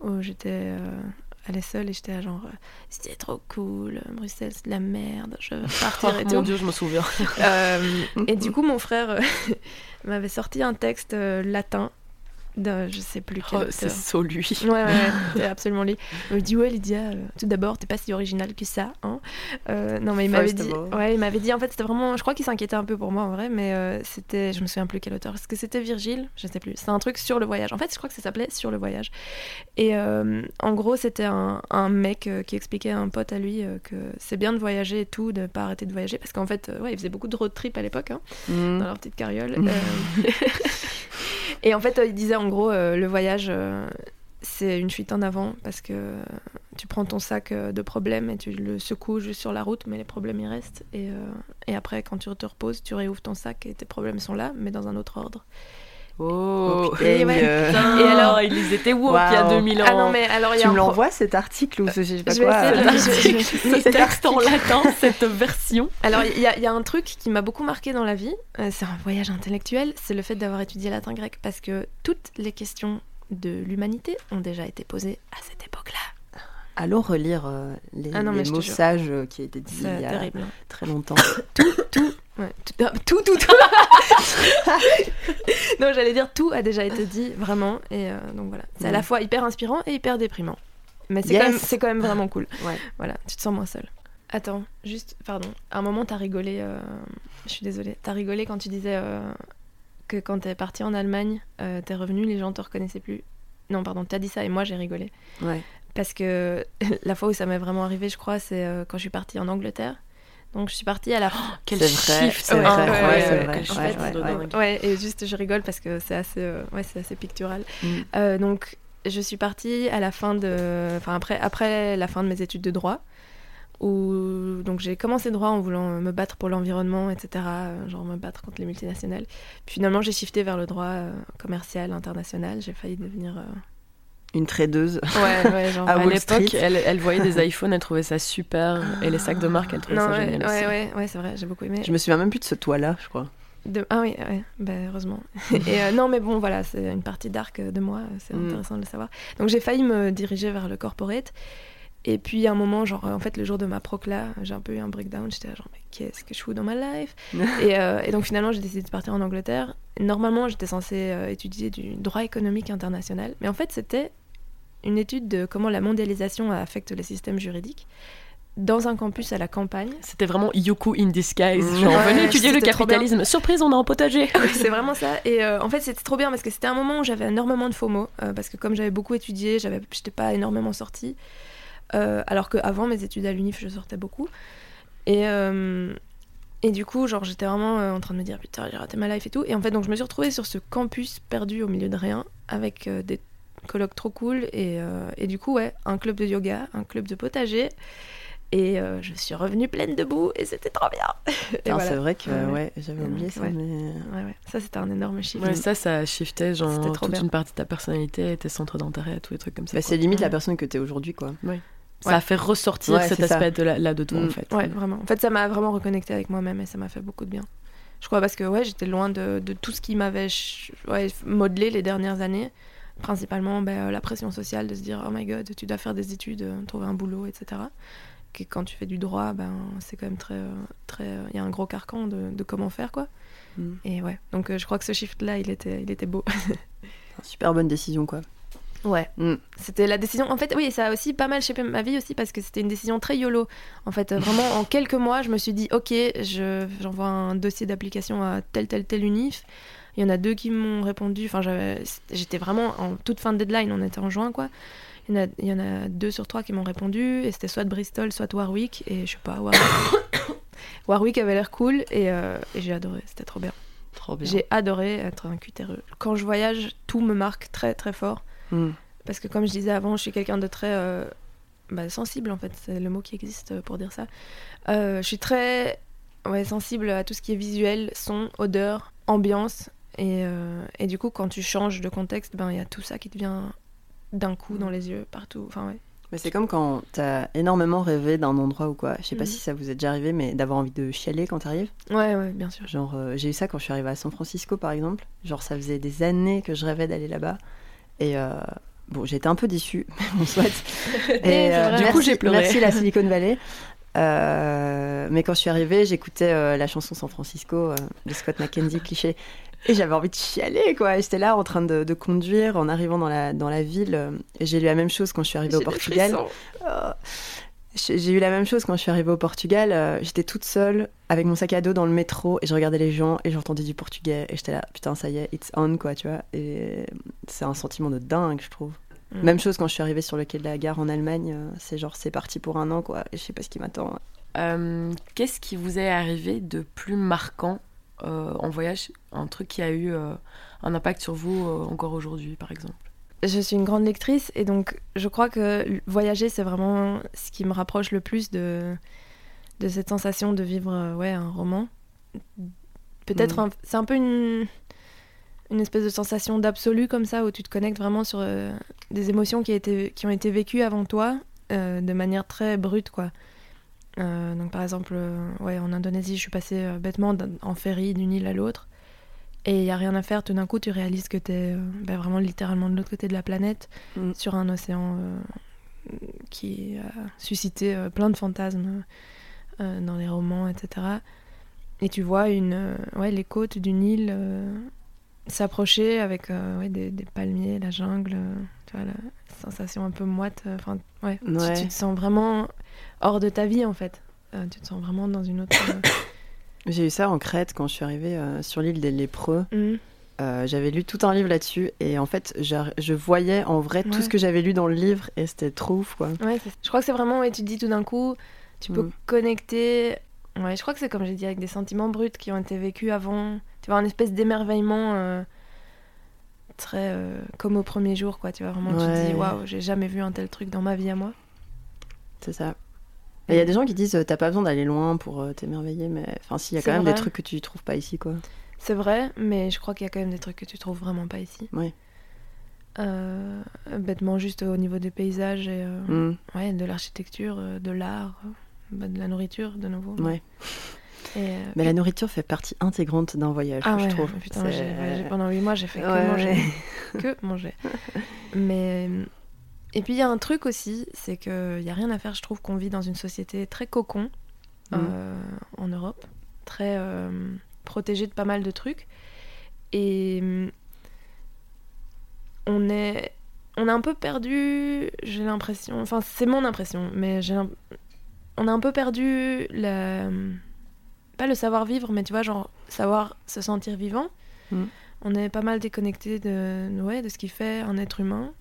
où j'étais euh, allée seule et j'étais à genre, euh, c'était trop cool, Bruxelles, c'est de la merde, je veux Oh, partir et mon tout. dieu, je me souviens. Euh, et du coup, mon frère euh, m'avait sorti un texte euh, latin de je sais plus quel Oh, auteur. c'est so lui. Ouais, ouais, c'est absolument lui. Il me dit Ouais, Lydia, euh, tout d'abord, t'es pas si originale que ça. Hein Euh, non, mais il m'avait dit. Ouais, il m'avait dit, en fait, c'était vraiment. Je crois qu'il s'inquiétait un peu pour moi en vrai, mais euh, c'était. Je me souviens plus quel auteur. Est-ce que c'était Virgile? Je sais plus. C'est un truc sur le voyage. En fait, je crois que ça s'appelait Sur le voyage. Et en gros, c'était un, un mec qui expliquait à un pote à lui que c'est bien de voyager et tout, de pas arrêter de voyager, parce qu'en fait, ouais, il faisait beaucoup de road trip à l'époque. Hein Mm. dans leur petite carriole. et en fait, euh, il disait en gros, euh, le voyage, euh, c'est une fuite en avant parce que tu prends ton sac de problèmes et tu le secoues juste sur la route, mais les problèmes y restent. Et, et après, quand tu te reposes, tu réouvres ton sac et tes problèmes sont là, mais dans un autre ordre. Oh, putain, et ouais. euh, Et alors- ils étaient woke il y a Waouh. 2000 ans. Ah non, mais alors il y a Tu me l'envoies cet article ou ce je sais pas Je vais quoi essayer de euh, en latin, cette version. Alors, il y, a- il y a un truc qui m'a beaucoup marqué dans la vie, euh, c'est un voyage intellectuel, c'est le fait d'avoir étudié latin grec, parce que toutes les questions de l'humanité ont déjà été posées à cette époque-là. Allons relire euh, les, Ah non, les mots sages euh, qui étaient dits il y a terrible. très longtemps. Ouais, tout, ah, tout, tout, tout. non, j'allais dire tout a déjà été dit, vraiment, et euh, donc voilà. C'est à la fois hyper inspirant et hyper déprimant. Mais c'est Yes. quand, même- c'est quand même vraiment cool. Ouais. Voilà, tu te sens moins seul. Attends, juste, pardon. À un moment, t'as rigolé, euh, je suis désolée, t'as rigolé quand tu disais euh, que quand t'es parti en Allemagne, euh, t'es revenu, les gens te reconnaissaient plus. Non, pardon, t'as dit ça et moi j'ai rigolé. Ouais. Parce que la fois où ça m'est vraiment arrivé, je crois, c'est euh, quand je suis partie en Angleterre. Donc je suis partie à la Quel C'est vrai, shift, c'est Ouais, vrai, ouais, quel et juste je rigole parce que c'est assez, euh, ouais, c'est assez pictural. Mm. Euh, donc je suis partie à la fin de, enfin après, après la fin de mes études de droit, où donc j'ai commencé droit en voulant me battre pour l'environnement, etc. Genre me battre contre les multinationales. Puis finalement j'ai shifté vers le droit commercial international. J'ai failli devenir. euh, Une tradeuse. Ouais, ouais, genre. À À l'époque, elle, elle voyait des iPhones, elle trouvait ça super. Et les sacs de marque, elle trouvait Non, ça ouais, génial ouais, aussi. ouais, ouais, c'est vrai, j'ai beaucoup aimé. Je me souviens même plus de ce toit-là, je crois. De- Ah oui, ouais, bah, heureusement. et euh, non, mais bon, voilà, c'est une partie d'arc de moi, c'est Mm. intéressant de le savoir. Donc j'ai failli me diriger vers le corporate. Et puis à un moment, genre, en fait, le jour de ma procla, j'ai un peu eu un breakdown. J'étais genre, mais qu'est-ce que je fous dans ma life? Et, euh, et donc finalement, j'ai décidé de partir en Angleterre. Normalement, j'étais censée euh, étudier du droit économique international. Mais en fait, c'était une étude de comment la mondialisation affecte les systèmes juridiques dans un campus à la campagne. C'était vraiment Yoku in disguise. Mm. Genre, Ouais, venez étudier le capitalisme. Surprise, on a un potager. Oui, c'est vraiment ça. Et euh, en fait, c'était trop bien parce que c'était un moment où j'avais énormément de FOMO. euh, parce que comme j'avais beaucoup étudié, j'avais, j'étais pas énormément sortie. Euh, alors qu'avant mes études à l'UNIF, je sortais beaucoup. Et, euh, et du coup, genre, j'étais vraiment euh, en train de me dire putain, j'ai raté ma life et tout. Et en fait, donc, je me suis retrouvée sur ce campus perdu au milieu de rien avec euh, des colloques trop cool. Et, euh, et du coup, ouais, un club de yoga, un club de potager. Et euh, je suis revenue pleine de boue et c'était trop bien. Putain, voilà. C'est vrai que Ouais, ouais. j'avais oublié ça, ouais. mais. Ouais, ouais. Ça, c'était un énorme chiffre. Ouais, ça, ça shiftait genre trop toute bien. une partie de ta personnalité, tes centres d'intérêt, tous les trucs comme ça. Bah, c'est limite la personne que t'es aujourd'hui, quoi. Ça a fait ressortir Ouais, cet ça. aspect de la- là de toi, Mm. en fait. Ouais, vraiment. En fait, ça m'a vraiment reconnecté avec moi-même et ça m'a fait beaucoup de bien. Je crois parce que ouais, j'étais loin de, de tout ce qui m'avait ch- ouais, modelé les dernières années. Principalement ben, euh, la pression sociale de se dire oh my god, tu dois faire des études, euh, trouver un boulot, etc. Que quand tu fais du droit, ben, c'est quand même très. euh, très Il y a un gros carcan de, de comment faire, quoi. Mm. Et ouais, donc je crois que ce shift-là, il était, il était beau. Super bonne décision, quoi. Ouais. Mm. C'était la décision. En fait, oui, ça a aussi pas mal shapé ma vie aussi parce que c'était une décision très YOLO. En fait, vraiment, en quelques mois, je me suis dit, ok, je, j'envoie un dossier d'application à tel, tel, tel unif. Il y en a deux qui m'ont répondu. Enfin, j'étais vraiment en toute fin de deadline. On était en juin, quoi. Il y en a, il y en a deux sur trois qui m'ont répondu. Et c'était soit Bristol, soit Warwick. Et je sais pas, Warwick, Warwick avait l'air cool. Et, euh, et j'ai adoré. C'était trop bien. Trop bien. J'ai adoré être un cutéreux. Quand je voyage, tout me marque très, très fort. Mm. Parce que comme je disais avant, je suis quelqu'un de très euh, bah, sensible en fait, c'est le mot qui existe pour dire ça. Euh, je suis très ouais, sensible à tout ce qui est visuel, son, odeur, ambiance. Et, euh, et du coup, quand tu changes de contexte, ben il y a tout ça qui te vient d'un coup dans les yeux, partout. Enfin ouais. Mais c'est comme quand t'as énormément rêvé d'un endroit ou quoi. Je sais pas Mhm. si ça vous est déjà arrivé, mais d'avoir envie de chialer quand t'arrives. Ouais, ouais, bien sûr. Genre, euh, j'ai eu ça quand je suis arrivée à San Francisco, par exemple. Genre, ça faisait des années que je rêvais d'aller là-bas. Et euh, bon, j'étais un peu déçue, mais on souhaite. c'est vrai. du coup, j'ai pleuré. Merci la Silicon Valley. Euh, mais quand je suis arrivée, j'écoutais euh, la chanson San Francisco euh, de Scott McKenzie, cliché. Et j'avais envie de chialer, quoi. Et J'étais là en train de, de conduire, en arrivant dans la, dans la ville. Et j'ai lu la même chose quand je suis arrivée au Portugal. Oh. J'ai eu la même chose quand je suis arrivée au Portugal. J'étais toute seule avec mon sac à dos dans le métro et je regardais les gens et j'entendais du portugais et j'étais là, putain, ça y est, it's on, quoi, tu vois. Et c'est un sentiment de dingue, je trouve. Mm. Même chose quand je suis arrivée sur le quai de la gare en Allemagne. euh, C'est genre, c'est parti pour un an, quoi. Et je sais pas ce qui m'attend. Euh, Qu'est-ce qui vous est arrivé de plus marquant euh, en voyage Un truc qui a eu euh, un impact sur vous euh, encore aujourd'hui, par exemple? Je suis une grande lectrice et donc je crois que voyager c'est vraiment ce qui me rapproche le plus de, de cette sensation de vivre ouais, un roman. Peut-être Mm. c'est un peu une, une espèce de sensation d'absolu comme ça où tu te connectes vraiment sur euh, des émotions qui, a été, qui ont été vécues avant toi euh, de manière très brute quoi. Euh, donc par exemple ouais, en Indonésie je suis passée bêtement en ferry d'une île à l'autre et il y a rien à faire tout d'un coup tu réalises que tu es vraiment littéralement de l'autre côté de la planète Mm. sur un océan qui a suscité plein de fantasmes dans les romans, etc. Et tu vois une, ouais, les côtes d'une île s'approcher avec euh, ouais, des, des palmiers, la jungle, euh, tu vois, la sensation un peu moite. euh, Enfin, ouais, tu- Ouais. Tu, te sens vraiment hors de ta vie en fait. Euh, tu te sens vraiment dans une autre. J'ai eu ça en Crète quand je suis arrivée sur l'île des lépreux. Euh, j'avais lu tout un livre là-dessus et en fait, je, je voyais en vrai tout ce que j'avais lu dans le livre et c'était trop ouf, quoi. Je crois que c'est vraiment, ouais, tu te dis tout d'un coup, tu peux Mm. connecter. Ouais, je crois que c'est comme j'ai dit, avec des sentiments bruts qui ont été vécus avant. Tu vois, une espèce d'émerveillement euh, très euh, comme au premier jour, quoi. Tu vois, vraiment, tu te dis, waouh, j'ai jamais vu un tel truc dans ma vie à moi. C'est ça. Il y a des gens qui disent t'as pas besoin d'aller loin pour euh, t'émerveiller, mais enfin, si, il y a quand même vrai. des trucs que tu trouves pas ici, quoi. C'est vrai, mais je crois qu'il y a quand même des trucs que tu trouves vraiment pas ici. Euh, bêtement, juste au niveau des paysages et Mm, ouais, de l'architecture, de l'art, bah, de la nourriture, de nouveau. ouais. Et, euh, Mais la nourriture fait partie intégrante d'un voyage, Ah je ouais, trouve. putain, voyagé pendant 8 mois, j'ai fait que Ouais, manger. que manger. Mais et puis il y a un truc aussi, c'est que y a rien à faire. Je trouve qu'on vit dans une société très cocon Mm. euh, en Europe, très euh, protégée de pas mal de trucs, et hum, on est on a un peu perdu. J'ai l'impression, enfin c'est mon impression, mais j'ai on a un peu perdu la pas le savoir vivre, mais tu vois genre savoir se sentir vivant. Mm. On est pas mal déconnecté de, ouais, de ce qui fait un être humain.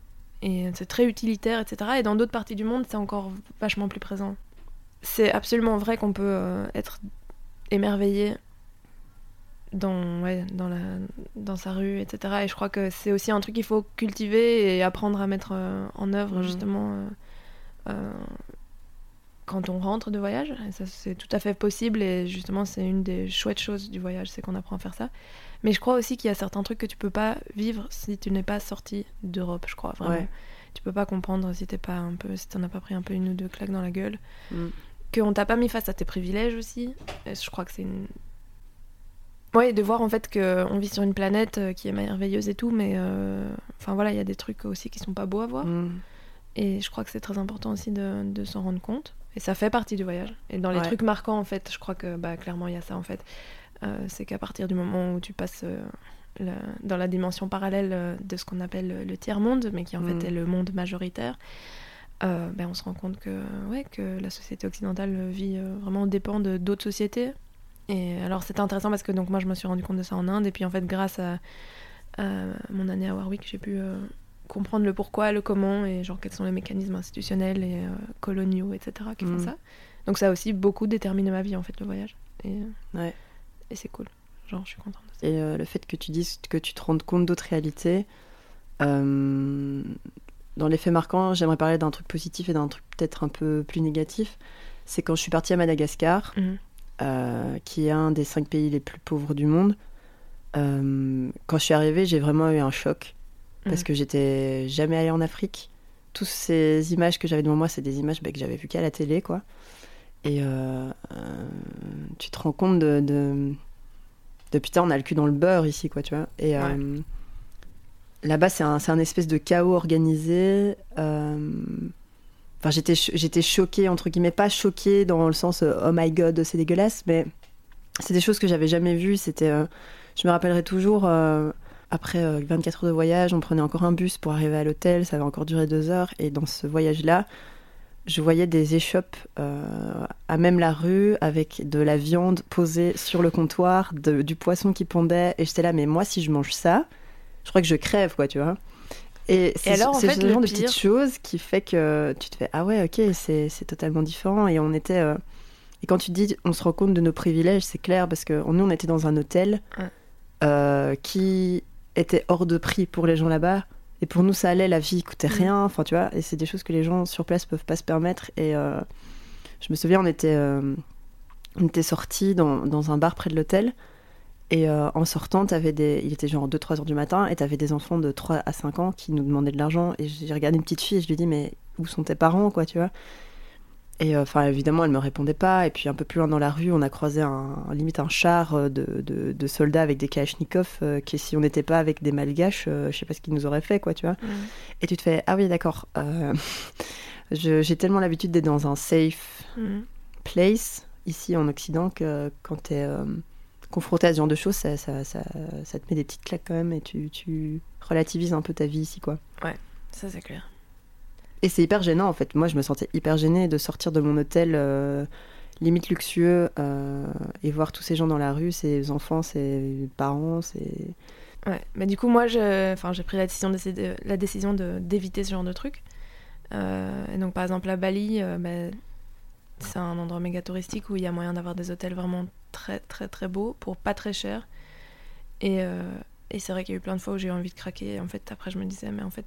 Et c'est très utilitaire, etc. Et dans d'autres parties du monde, c'est encore vachement plus présent. C'est absolument vrai qu'on peut euh, être émerveillé dans, ouais, dans, la, dans sa rue, etc. Et je crois que c'est aussi un truc qu'il faut cultiver et apprendre à mettre euh, en œuvre, Mhm. justement. euh, quand on rentre de voyage. Et ça, c'est tout à fait possible et justement, c'est une des chouettes choses du voyage, c'est qu'on apprend à faire ça. Mais je crois aussi qu'il y a certains trucs que tu peux pas vivre si tu n'es pas sorti d'Europe, je crois. Vraiment. Ouais. Tu peux pas comprendre si t'es pas un peu, si t'en as pas pris un peu une ou deux claques dans la gueule. Mm. Qu'on t'a pas mis face à tes privilèges aussi. Et je crois que c'est une. Ouais, de voir en fait qu'on vit sur une planète euh, qui est merveilleuse et tout, mais euh, enfin voilà, il y a des trucs aussi qui sont pas beaux à voir. Mm. Et je crois que c'est très important aussi de, de s'en rendre compte. Et ça fait partie du voyage. Et dans les Ouais. trucs marquants, en fait, je crois que bah, clairement, il y a ça, en fait. Euh, c'est qu'à partir du moment où tu passes euh, dans la dimension parallèle euh, de ce qu'on appelle le, tiers-monde, mais qui en Mm. fait est le monde majoritaire, ben, on se rend compte que, ouais, que la société occidentale vit vraiment dépend de d'autres sociétés. Et alors c'était intéressant parce que donc moi je me suis rendu compte de ça en Inde et puis en fait grâce à, à mon année à Warwick j'ai pu comprendre le pourquoi, le comment et genre quels sont les mécanismes institutionnels et euh, coloniaux etc qui font Mhm. ça. Donc ça a aussi beaucoup déterminé ma vie en fait le voyage et, euh, Ouais. et c'est cool. Genre je suis contente. de ça. Et euh, le fait que tu dises que tu te rendes compte d'autres réalités, euh, dans les faits marquants, j'aimerais parler d'un truc positif et d'un truc peut-être un peu plus négatif. C'est quand je suis partie à Madagascar, Mhm. qui est un des cinq pays les plus pauvres du monde. Quand je suis arrivée, j'ai vraiment eu un choc parce Mhm. que j'étais jamais allée en Afrique. Toutes ces images que j'avais devant moi, c'est des images bah, que j'avais vues qu'à la télé, quoi. Et euh, euh, tu te rends compte de, de, de, putain, on a le cul dans le beurre ici, quoi, tu vois. Et euh, là-bas, c'est un, c'est un espèce de chaos organisé. Enfin, j'étais, j'étais choquée, entre guillemets, pas choquée dans le sens oh my god, c'est dégueulasse, mais c'est des choses que j'avais jamais vues. C'était, je me rappellerai toujours, après euh, 24 heures de voyage, on prenait encore un bus pour arriver à l'hôtel, ça avait encore duré deux heures, et dans ce voyage-là, je voyais des échoppes euh, à même la rue avec de la viande posée sur le comptoir, de- du poisson qui pondait, et j'étais là, mais moi, si je mange ça, je crois que je crève, quoi, tu vois. Et c'est en fait, ce genre de pire- petites choses qui fait que tu te fais ah ouais ok c'est c'est totalement différent et on était euh, et quand tu dis on se rend compte de nos privilèges c'est clair parce que nous on était dans un hôtel Ouais. euh, qui était hors de prix pour les gens là-bas. Et pour nous ça allait la vie coûtait Mm. rien enfin tu vois. Et c'est des choses que les gens sur place peuvent pas se permettre. Et euh, je me souviens on était euh, on était sortis dans, dans un bar près de l'hôtel. Et euh, en sortant, t'avais des... il était genre 2-3 heures du matin, et t'avais des enfants de 3 à 5 ans qui nous demandaient de l'argent. Et j'ai regardé une petite fille et je lui dis, mais où sont tes parents, quoi, tu vois Et euh, enfin, évidemment, elle me répondait pas. Et puis un peu plus loin dans la rue, on a croisé un, limite un char euh, de, de, de soldats avec des kalachnikovs, euh, qui si on n'était pas avec des malgaches, euh, je sais pas ce qu'ils nous auraient fait, quoi, tu vois. Et tu te fais, ah oui, d'accord. euh, J'ai tellement l'habitude d'être dans un safe Mhm. place ici en Occident que quand tu es confronté à ce genre de choses, ça, ça, ça, ça te met des petites claques quand même et tu, tu relativises un peu ta vie ici quoi. Ça c'est clair. Et c'est hyper gênant en fait. Moi je me sentais hyper gênée de sortir de mon hôtel euh, limite luxueux euh, et voir tous ces gens dans la rue, ces enfants, ces parents, ces... Ouais, mais du coup, moi, j'ai pris la décision, de- la décision de- d'éviter ce genre de truc. Euh, et donc, par exemple, à Bali, bah, c'est un endroit méga touristique où il y a moyen d'avoir des hôtels vraiment très, très, très beaux pour pas très cher. Et, et c'est vrai qu'il y a eu plein de fois où j'ai eu envie de craquer. Et en fait, après, je me disais, mais en fait,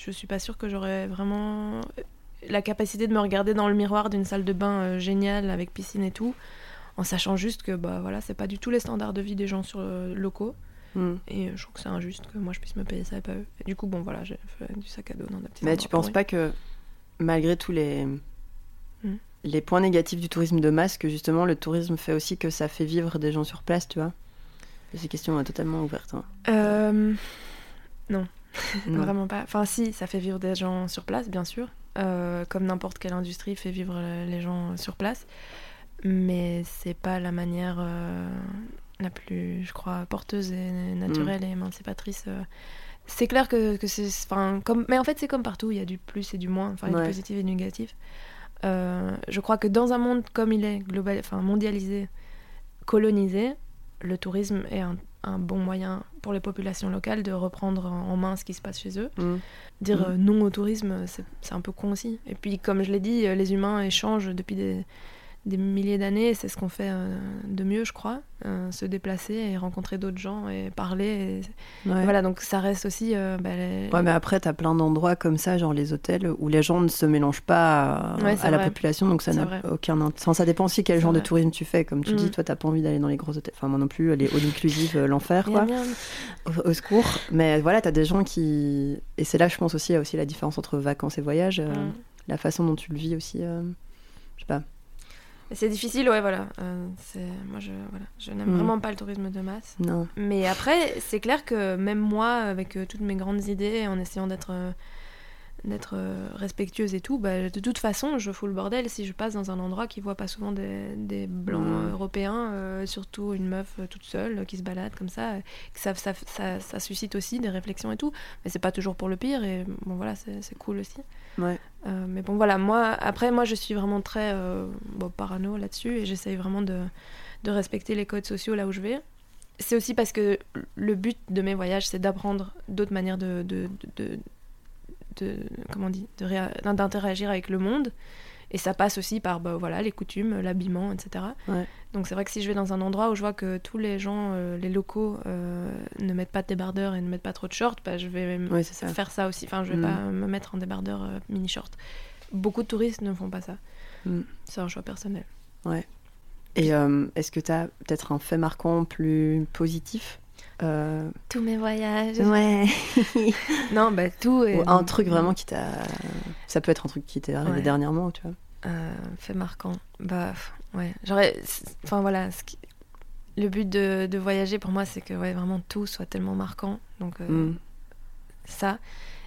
je suis pas sûre que j'aurais vraiment la capacité de me regarder dans le miroir d'une salle de bain euh, géniale avec piscine et tout, en sachant juste que, bah voilà, c'est pas du tout les standards de vie des gens sur, euh, locaux. Hmm. Et euh, je trouve que c'est injuste que moi je puisse me payer ça et pas eux. Et du coup, bon voilà, j'ai fait du sac à dos dans des petits Mais tu penses pas que malgré tous les Hmm. les points négatifs du tourisme de masse, que justement le tourisme fait aussi que ça fait vivre des gens sur place, tu vois? C'est question est totalement ouverte. hein. Euh, Non. Vraiment pas. Enfin, si, ça fait vivre des gens sur place, bien sûr. Euh, comme n'importe quelle industrie fait vivre euh, les gens sur place. Mais c'est pas la manière euh, la plus, je crois, porteuse et naturelle et émancipatrice. C'est clair que, que c'est. Enfin, comme, mais en fait, c'est comme partout, il y a du plus et du moins, enfin, il y a Ouais. du positif et du négatif. Euh, je crois que dans un monde comme il est, global, enfin, mondialisé, colonisé, le tourisme est un, un bon moyen pour les populations locales de reprendre en main ce qui se passe chez eux. Hmm. Dire Mhm. euh, non au tourisme, c'est c'est un peu con aussi. Et puis, comme je l'ai dit, euh, les humains échangent depuis des, des milliers d'années, c'est ce qu'on fait euh, de mieux, je crois, euh, se déplacer et rencontrer d'autres gens et parler. et- Ouais. Voilà, donc ça reste aussi. euh, bah, les- Ouais, mais après, t'as plein d'endroits comme ça, genre les hôtels, où les gens ne se mélangent pas à, Ouais, c'est à la population, donc ça n'a aucun int- enfin, Ça dépend aussi quel genre de tourisme tu fais. Comme tu dis, Mhm. toi, t'as pas envie d'aller dans les gros hôtels. Enfin, moi non plus, les all inclusive, euh, l'enfer, quoi. Au, au secours. Mais voilà, t'as des gens qui. Et c'est là, je pense aussi, il y a aussi la différence entre vacances et voyage. euh, Mm. La façon dont tu le vis aussi. euh, Je sais pas. C'est difficile, ouais, voilà. Euh, moi, je, voilà. je n'aime Mm. vraiment pas le tourisme de masse. Non. Mais après, c'est clair que même moi, avec euh, toutes mes grandes idées, en essayant d'être euh, d'être respectueuse et tout, bah, de toute façon, je fous le bordel si je passe dans un endroit qui voit pas souvent des, des blancs Mm. européens, surtout une meuf toute seule qui se balade comme ça, que ça, ça, ça, ça suscite aussi des réflexions et tout. Mais c'est pas toujours pour le pire et bon voilà, c'est c'est cool aussi. Euh, mais bon voilà, moi après moi je suis vraiment très euh, bon, parano là-dessus et j'essaye vraiment de, de respecter les codes sociaux là où je vais. C'est aussi parce que le but de mes voyages c'est d'apprendre d'autres manières de, de, de, on dit d'interagir avec le monde et ça passe aussi par bah, voilà les coutumes, l'habillement, etc. Ouais. Donc c'est vrai que si je vais dans un endroit où je vois que tous les gens, euh, les locaux euh, ne mettent pas de débardeur et ne mettent pas trop de shorts, bah, je vais ça. faire ça aussi. Enfin, je vais Mm. pas me mettre en débardeur euh, mini short. Beaucoup de touristes ne font pas ça. Mm. C'est un choix personnel. Et euh, est-ce que t'as peut-être un fait marquant plus positif Euh, Tous mes voyages. Ouais. Non, bah tout. est- Ou un truc vraiment qui t'a. Ça peut être un truc qui t'est arrivé Ouais. dernièrement, tu vois. Euh, fait marquant. Bah ouais. J'aurais. Enfin voilà. ce qui- Le but de, de voyager pour moi, c'est que ouais, vraiment tout soit tellement marquant. Donc euh, Mm. ça.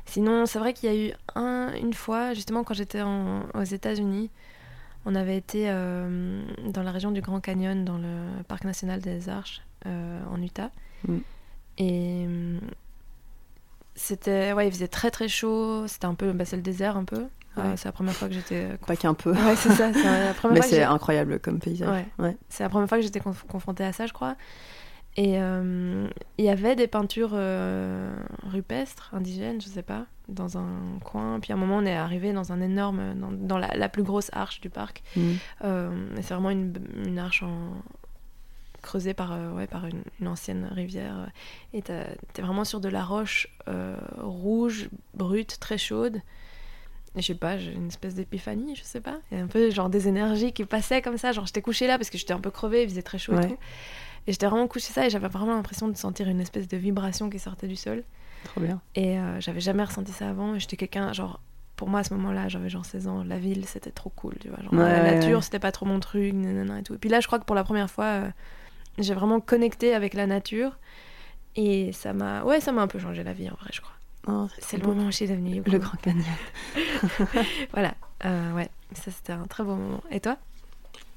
Sinon, c'est vrai qu'il y a eu un, une fois, justement, quand j'étais aux États-Unis, on avait été euh, dans la région du Grand Canyon, dans le parc national des Arches, euh, en Utah. Mm. Et euh, c'était, ouais, il faisait très très chaud. C'était un peu, bah, c'est le désert un peu. Euh, Ouais. c'est la première fois que j'étais. Pas qu'un peu. Ouais, c'est ça. C'est la première Mais c'est incroyable comme paysage. Ouais. C'est la première fois que j'étais conf- confrontée à ça, je crois. Et euh, il y avait des peintures euh, rupestres, indigènes, je sais pas, dans un coin. Puis à un moment, on est arrivé dans un énorme, dans, dans la, la plus grosse arche du parc. Mm. Euh, et c'est vraiment une, une arche en, creusée par, euh, ouais, par une, une ancienne rivière. Et t'es vraiment sur de la roche euh, rouge, brute, très chaude. Je sais pas, j'ai une espèce d'épiphanie, je sais pas. Il y a un peu genre des énergies qui passaient comme ça. Genre j'étais couchée là parce que j'étais un peu crevée, il faisait très chaud Ouais. et tout. Et j'étais vraiment couchée ça et j'avais vraiment l'impression de sentir une espèce de vibration qui sortait du sol. Trop bien. Et euh, j'avais jamais ressenti ça avant. Et j'étais quelqu'un, genre, pour moi à ce moment-là, j'avais genre 16 ans, la ville c'était trop cool, tu vois. Genre, Ouais, la nature ouais. c'était pas trop mon truc, nanana et tout. Et puis là, je crois que pour la première fois, euh, j'ai vraiment connecté avec la nature. Et ça m'a, ouais, ça m'a un peu changé la vie en vrai, je crois. Oh, C'est le beau. moment où je suis devenue. Le Grand Canyon. Voilà, Euh, ouais, ça c'était un très beau moment. Et toi?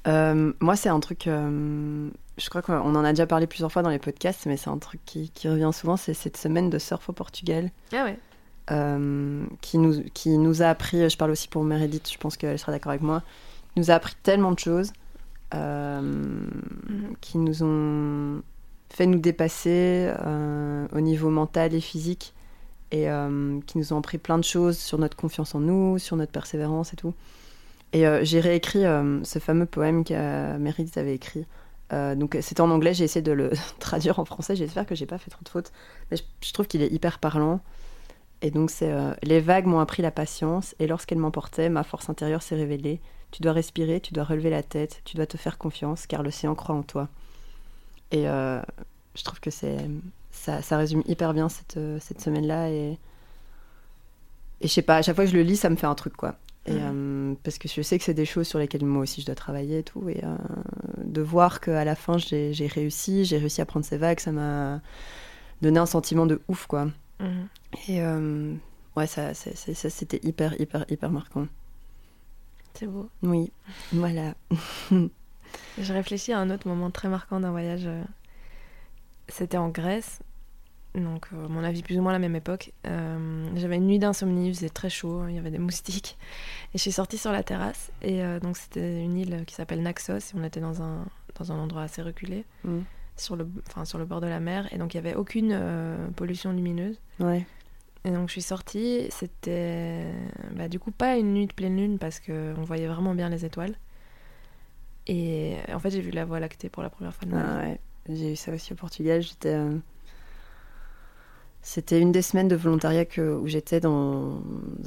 Euh, moi, c'est un truc. euh, je crois qu'on en a déjà parlé plusieurs fois dans les podcasts, mais c'est un truc qui, qui revient souvent. C'est cette semaine de surf au Portugal Ah ouais. qui, nous, qui nous a appris. Je parle aussi pour Meredith, je pense qu'elle sera d'accord avec moi. Qui nous a appris tellement de choses Mhm. qui nous ont fait nous dépasser au niveau mental et physique et euh, qui nous ont appris plein de choses sur notre confiance en nous, sur notre persévérance et tout. Et euh, j'ai réécrit euh, ce fameux poème que Meredith avait écrit. Donc c'était en anglais, j'ai essayé de le traduire en français. J'espère que j'ai pas fait trop de fautes, mais je, trouve qu'il est hyper parlant. Et donc c'est les vagues m'ont appris la patience et lorsqu'elles m'emportaient, ma force intérieure s'est révélée. Tu dois respirer, tu dois relever la tête, tu dois te faire confiance car l'océan croit en toi. Et je trouve que c'est ça, ça résume hyper bien cette, euh, cette semaine-là et et je sais pas, à chaque fois que je le lis, ça me fait un truc quoi. Et, euh, parce que je sais que c'est des choses sur lesquelles moi aussi je dois travailler et tout. Et euh, de voir qu'à la fin j'ai réussi, j'ai réussi à prendre ces vagues, ça m'a donné un sentiment de ouf quoi. Mhm. Et euh, ouais, ça, ça c'était hyper, hyper, hyper marquant. C'est beau. Oui, voilà. Je réfléchis à un autre moment très marquant d'un voyage. C'était en Grèce, donc euh, mon avis plus ou moins à la même époque. Euh, J'avais une nuit d'insomnie, il faisait très chaud, il y avait des moustiques. Et je suis sortie sur la terrasse, et euh, donc c'était une île qui s'appelle Naxos, et on était dans un, dans un endroit assez reculé, Mm. sur, le, sur le bord de la mer, et donc il n'y avait aucune pollution lumineuse. Ouais. Et donc je suis sortie, c'était bah, du coup pas une nuit de pleine lune parce qu'on voyait vraiment bien les étoiles. Et en fait, j'ai vu la Voie lactée pour la première fois de ma Ah vie. ouais, j'ai eu ça aussi au Portugal. J'étais, C'était une des semaines de volontariat que- où j'étais dans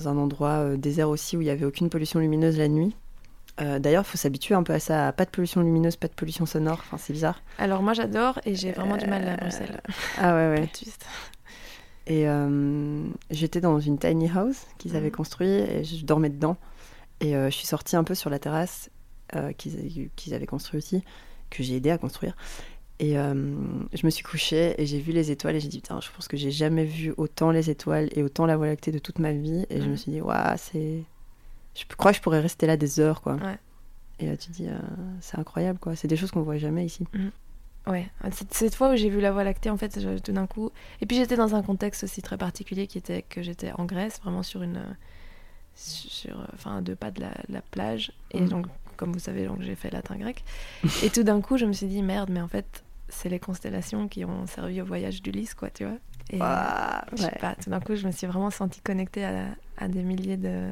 un endroit euh, désert aussi où il n'y avait aucune pollution lumineuse la nuit. Euh, D'ailleurs, il faut s'habituer un peu à ça. Pas de pollution lumineuse, pas de pollution sonore. Enfin, c'est bizarre. Alors moi, j'adore et j'ai vraiment du mal à Bruxelles. Ah ouais, ouais. Et euh, j'étais dans une tiny house qu'ils avaient Mhm. construit et je dormais dedans. Et euh, je suis sortie un peu sur la terrasse euh, qu'ils avaient construit aussi, que j'ai aidé à construire. Et euh, je me suis couchée et j'ai vu les étoiles et j'ai dit putain, je pense que j'ai jamais vu autant les étoiles et autant la Voie lactée de toute ma vie. Et je me Mhm. suis dit waouh, c'est. Je crois que je pourrais rester là des heures quoi. Ouais. Et là tu dis euh, c'est incroyable quoi. C'est des choses qu'on voit jamais ici. Ouais, cette, cette fois où j'ai vu la Voie lactée, en fait, je- tout d'un coup. Et puis j'étais dans un contexte aussi très particulier qui était que j'étais en Grèce, vraiment sur une. sur, enfin, à deux pas de la, de la plage. Et Mhm. donc, comme vous savez, donc, j'ai fait latin-grec. et tout d'un coup, je me suis dit, merde, mais en fait, c'est les constellations qui ont servi au voyage d'Ulysse, quoi, tu vois. Et, Waouh, je sais ouais. pas, tout d'un coup, je me suis vraiment sentie connectée à, à des milliers de-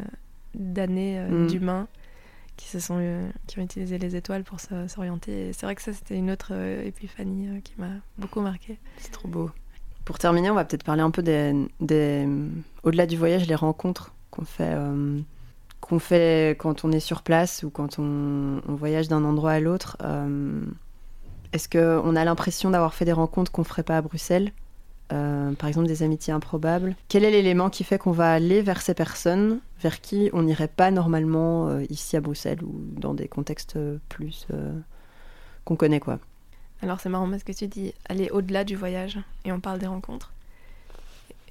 d'années euh, Mm. d'humains qui se sont euh, qui ont utilisé les étoiles pour s'orienter. Et c'est vrai que ça, c'était une autre euh, épiphanie qui m'a beaucoup marquée. C'est trop beau. Pour terminer, on va peut-être parler un peu des, des- au-delà du voyage, les rencontres qu'on fait, qu'on fait quand on est sur place ou quand on, voyage d'un endroit à l'autre. Euh, Est-ce qu'on a l'impression d'avoir fait des rencontres qu'on ferait pas à Bruxelles Euh, Par exemple, des amitiés improbables? Quel est l'élément qui fait qu'on va aller vers ces personnes vers qui on n'irait pas normalement euh, ici à Bruxelles ou dans des contextes plus qu'on connaît quoi? Alors c'est marrant parce que tu dis aller au-delà du voyage et on parle des rencontres.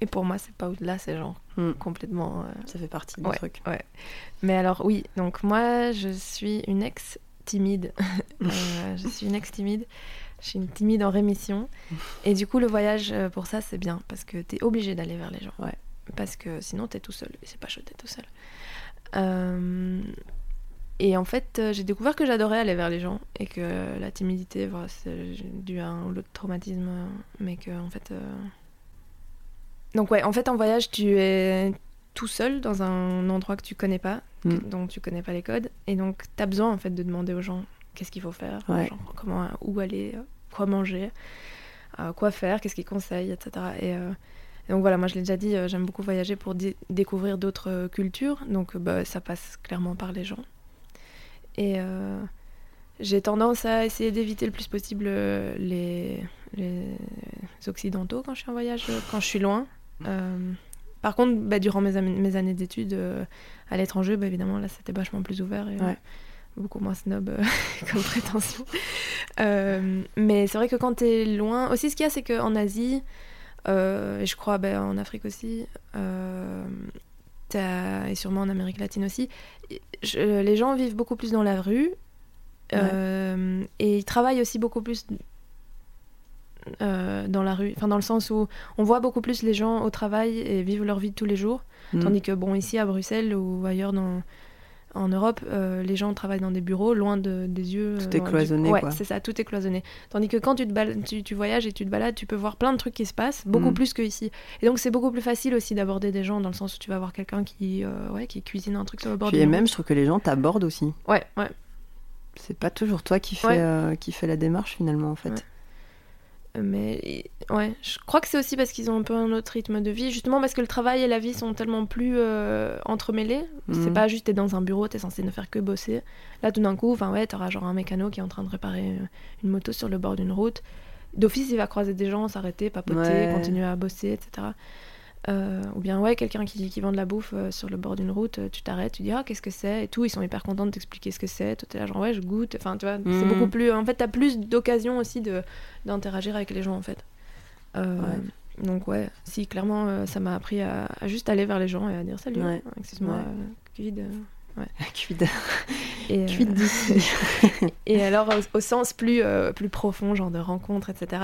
Et pour moi, c'est pas au-delà, c'est genre Mm. complètement. euh, Ça fait partie du Ouais. truc. Mais alors oui, donc moi je suis une ex timide. Euh, je suis une ex timide. Je suis une timide en rémission. Et du coup le voyage euh, pour ça c'est bien parce que t'es obligé d'aller vers les gens. Ouais. Parce que sinon t'es tout seul et c'est pas chouette d'être tout seul. Euh, Et en fait j'ai découvert que j'adorais aller vers les gens et que la timidité voilà, c'est dû à un ou l'autre traumatisme mais que en fait... euh, Donc ouais, en fait en voyage tu es tout seul dans un endroit que tu connais pas, Mm. dont tu connais pas les codes, et donc tu as besoin en fait de demander aux gens qu'est-ce qu'il faut faire, Ouais. genre, comment, où aller, euh, quoi manger, euh, quoi faire, qu'est-ce qu'ils conseillent, etc. Et, euh, et donc voilà, moi je l'ai déjà dit, euh, j'aime beaucoup voyager pour dé- découvrir d'autres cultures, donc bah, ça passe clairement par les gens. Et j'ai tendance à essayer d'éviter le plus possible les, les occidentaux quand je suis en voyage, quand je suis loin. Euh, par contre, bah, durant mes, années d'études euh, à l'étranger, bah, évidemment, là, c'était vachement plus ouvert et euh, Ouais. beaucoup moins snob euh, comme prétention. Euh, mais c'est vrai que quand tu es loin... Aussi, ce qu'il y a, c'est qu'en Asie, euh, et je crois bah, en Afrique aussi, et sûrement en Amérique latine aussi, je- les gens vivent beaucoup plus dans la rue. et ils travaillent aussi beaucoup plus euh, dans la rue, enfin dans le sens où on voit beaucoup plus les gens au travail et vivent leur vie de tous les jours, Mm. tandis que bon ici à Bruxelles ou ailleurs dans en Europe, euh, les gens travaillent dans des bureaux loin de, des yeux. Tout euh, est loin du- cloisonné, Ouais, c'est ça, tout est cloisonné. Tandis que quand tu, te bal- tu, tu voyages et tu te balades, tu peux voir plein de trucs qui se passent, beaucoup Mm. plus que ici. Et donc c'est beaucoup plus facile aussi d'aborder des gens dans le sens où tu vas voir quelqu'un qui, euh, ouais, qui cuisine un truc sur le bord Puis et même, je trouve que les gens t'abordent aussi. Ouais, ouais. C'est pas toujours toi qui fais, Ouais. euh, qui fais la démarche finalement en fait. Ouais. Mais ouais, je crois que c'est aussi parce qu'ils ont un peu un autre rythme de vie, justement parce que le travail et la vie sont tellement plus euh, entremêlés. C'est Mhm. pas juste t'es dans un bureau, t'es censé ne faire que bosser. Là, tout d'un coup, enfin ouais, t'auras genre un mécano qui est en train de réparer euh, une moto sur le bord d'une route. D'office, il va croiser des gens, s'arrêter, papoter, Ouais. continuer à bosser, etc. Euh, ou bien ouais, quelqu'un qui, qui vend de la bouffe euh, sur le bord d'une route, euh, tu t'arrêtes, tu dis ah qu'est-ce que c'est et tout, ils sont hyper contents de t'expliquer ce que c'est. Toi t'es là genre ouais je goûte. Enfin tu vois, c'est Mhm. beaucoup plus. En fait t'as plus d'occasions aussi de d'interagir avec les gens en fait. Ouais. Donc ouais, si clairement ça m'a appris à, à juste aller vers les gens et à dire salut, Ouais. excuse-moi, Ouais. euh, Covid, euh, Cuide, et, euh, et alors au, au sens plus euh, plus profond, genre de rencontre, etc.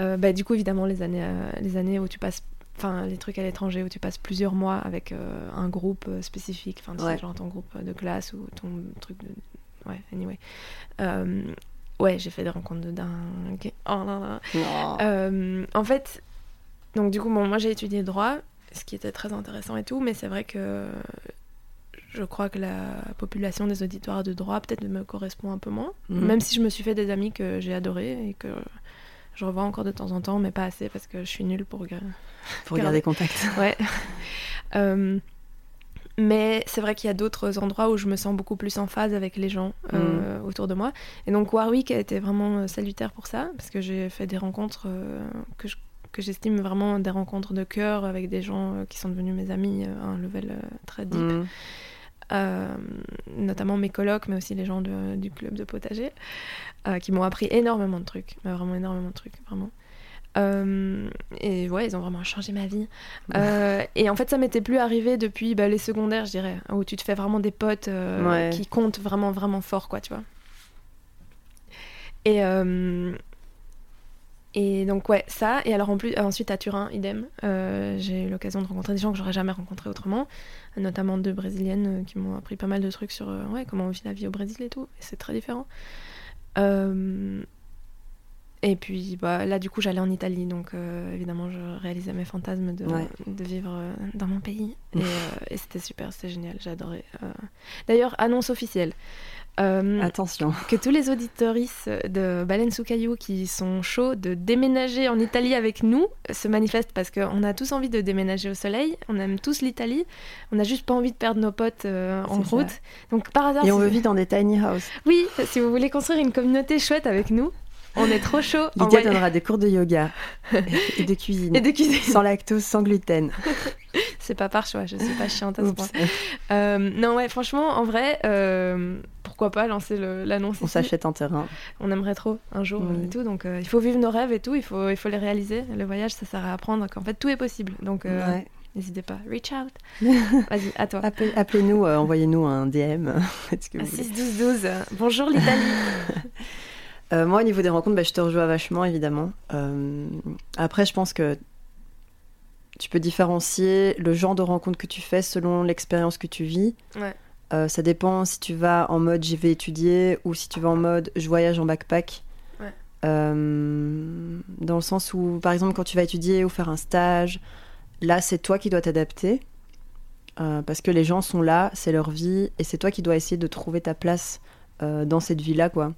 euh, bah, du coup évidemment les années les années où tu passes, enfin les trucs à l'étranger où tu passes plusieurs mois avec euh, un groupe euh, spécifique, enfin Ouais. genre ton groupe de classe ou ton truc de ouais anyway. Euh, ouais j'ai fait des rencontres de dingue. Oh. Non. Euh, en fait, donc du coup, bon, moi j'ai étudié droit, ce qui était très intéressant et tout, mais c'est vrai que je crois que la population des auditoires de droit peut-être me correspond un peu moins. Mhm. Même si je me suis fait des amis que j'ai adorés et que je revois encore de temps en temps, mais pas assez parce que je suis nulle pour. Pour garder contact. Ouais. Euh, mais c'est vrai qu'il y a d'autres endroits où je me sens beaucoup plus en phase avec les gens euh, autour de moi. Et donc Warwick a été vraiment euh, salutaire pour ça, parce que j'ai fait des rencontres euh, que je- que j'estime vraiment des rencontres de cœur avec des gens qui sont devenus mes amis à un level très deep. Mm. Euh, notamment mes colocs, mais aussi les gens de- du club de potager, euh, qui m'ont appris énormément de trucs, mais vraiment énormément de trucs, vraiment. Euh, et ouais, ils ont vraiment changé ma vie. Euh, et en fait, ça m'était plus arrivé depuis bah, les secondaires, je dirais, où tu te fais vraiment des potes euh, Ouais. qui comptent vraiment, vraiment fort, quoi, tu vois. Et, et donc, ouais, ça. Et alors, en plus, ensuite, à Turin, idem. Euh, j'ai eu l'occasion de rencontrer des gens que j'aurais jamais rencontrés autrement, notamment deux brésiliennes euh, qui m'ont appris pas mal de trucs sur euh, ouais, comment on vit la vie au Brésil et tout. Et c'est très différent. Euh, et puis bah, là, du coup, j'allais en Italie, donc euh, évidemment, je réalisais mes fantasmes de, Ouais. de vivre euh, dans mon pays. Et, euh, et c'était super, c'était génial, euh. D'ailleurs, annonce officielle. Euh, Attention. que tous les auditoristes de Baleine sous caillou qui sont chauds de déménager en Italie avec nous se manifestent parce qu'on a tous envie de déménager au soleil, on aime tous l'Italie, on n'a juste pas envie de perdre nos potes euh, en ça. route. Donc par hasard, Et on veut vivre dans des tiny houses. oui, si vous voulez construire une communauté chouette avec nous, on est trop chaud. Lydia donnera des cours de yoga et de cuisine. Et de cuisine. Sans lactose, sans gluten. C'est pas par choix, je suis pas chiante à ce point. Euh, non, ouais, franchement, en vrai, euh, pourquoi pas lancer l'annonce On s'achète un terrain. On aimerait trop un jour Oui. et tout. Donc euh, il faut vivre nos rêves et tout, il faut, il faut les réaliser. Le voyage, ça sert à apprendre qu'en fait tout est possible. Donc euh, Ouais. n'hésitez pas. Reach out. Vas-y, à toi. Appelez- Appelez-nous, envoyez-nous un DM. Faites ce que À vous voulez. 6 12 12. euh, Bonjour l'Italie. Moi, au niveau des rencontres, bah, je te rejoins vachement, évidemment. Après, je pense que tu peux différencier le genre de rencontre que tu fais selon l'expérience que tu vis. Ouais. Euh, ça dépend si tu vas en mode j'y vais étudier ou si tu vas en mode je voyage en backpack. Ouais. Euh, dans le sens où, par exemple, quand tu vas étudier ou faire un stage, là, c'est toi qui dois t'adapter. Euh, parce que les gens sont là, c'est leur vie, et c'est toi qui dois essayer de trouver ta place dans cette vie-là, quoi.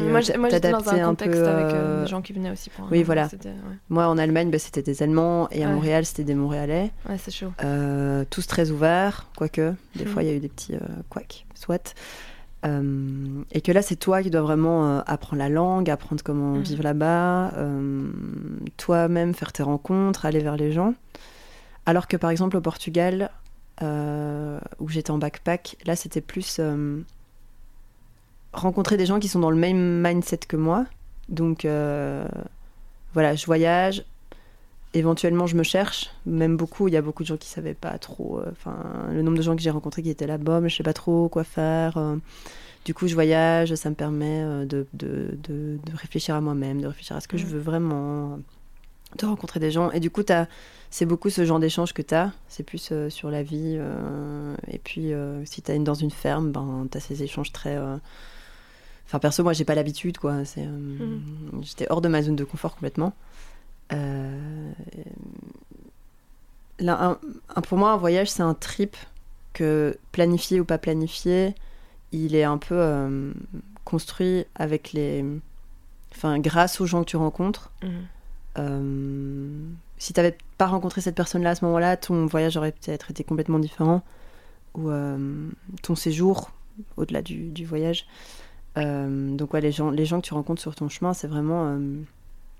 Et, moi, euh, moi, j'étais dans un un contexte peu, avec euh, euh, des gens qui venaient aussi pour un oui, an, voilà. Ouais, Moi, en Allemagne, bah, c'était des Allemands, et à Ouais. Montréal, c'était des Montréalais. Ouais, c'est chaud. Euh, tous très ouverts, quoique. Des Mhm. fois, il y a eu des petits euh, couacs, soit. Et que là, c'est toi qui dois vraiment apprendre la langue, apprendre comment Mhm. vivre là-bas, toi-même faire tes rencontres, aller vers les gens. Alors que par exemple au Portugal, où j'étais en backpack, là c'était plus rencontrer des gens qui sont dans le même mindset que moi. Donc euh, voilà, je voyage, éventuellement je me cherche, même beaucoup, il y a beaucoup de gens qui savaient pas trop, euh, enfin le nombre de gens que j'ai rencontrés qui étaient là-bas, mais je sais pas trop quoi faire. euh. du coup je voyage, ça me permet de, de, de- de réfléchir à moi-même, de réfléchir à ce que je Mhm. veux vraiment, de rencontrer des gens. Et du coup c'est beaucoup ce genre d'échange que tu as, c'est plus sur la vie. et puis si tu es dans une ferme, ben, tu as ces échanges très... Enfin perso, moi j'ai pas l'habitude quoi. C'est, euh, J'étais hors de ma zone de confort complètement. Euh, là, un- un- pour moi, un voyage, c'est un trip que planifié ou pas planifié, il est un peu euh, construit avec les. Enfin, grâce aux gens que tu rencontres. Euh, si tu n'avais pas rencontré cette personne-là à ce moment-là, ton voyage aurait peut-être été complètement différent. Ou ton séjour, au-delà du, du voyage. Euh, donc, ouais, les gens, que tu rencontres sur ton chemin, c'est vraiment euh,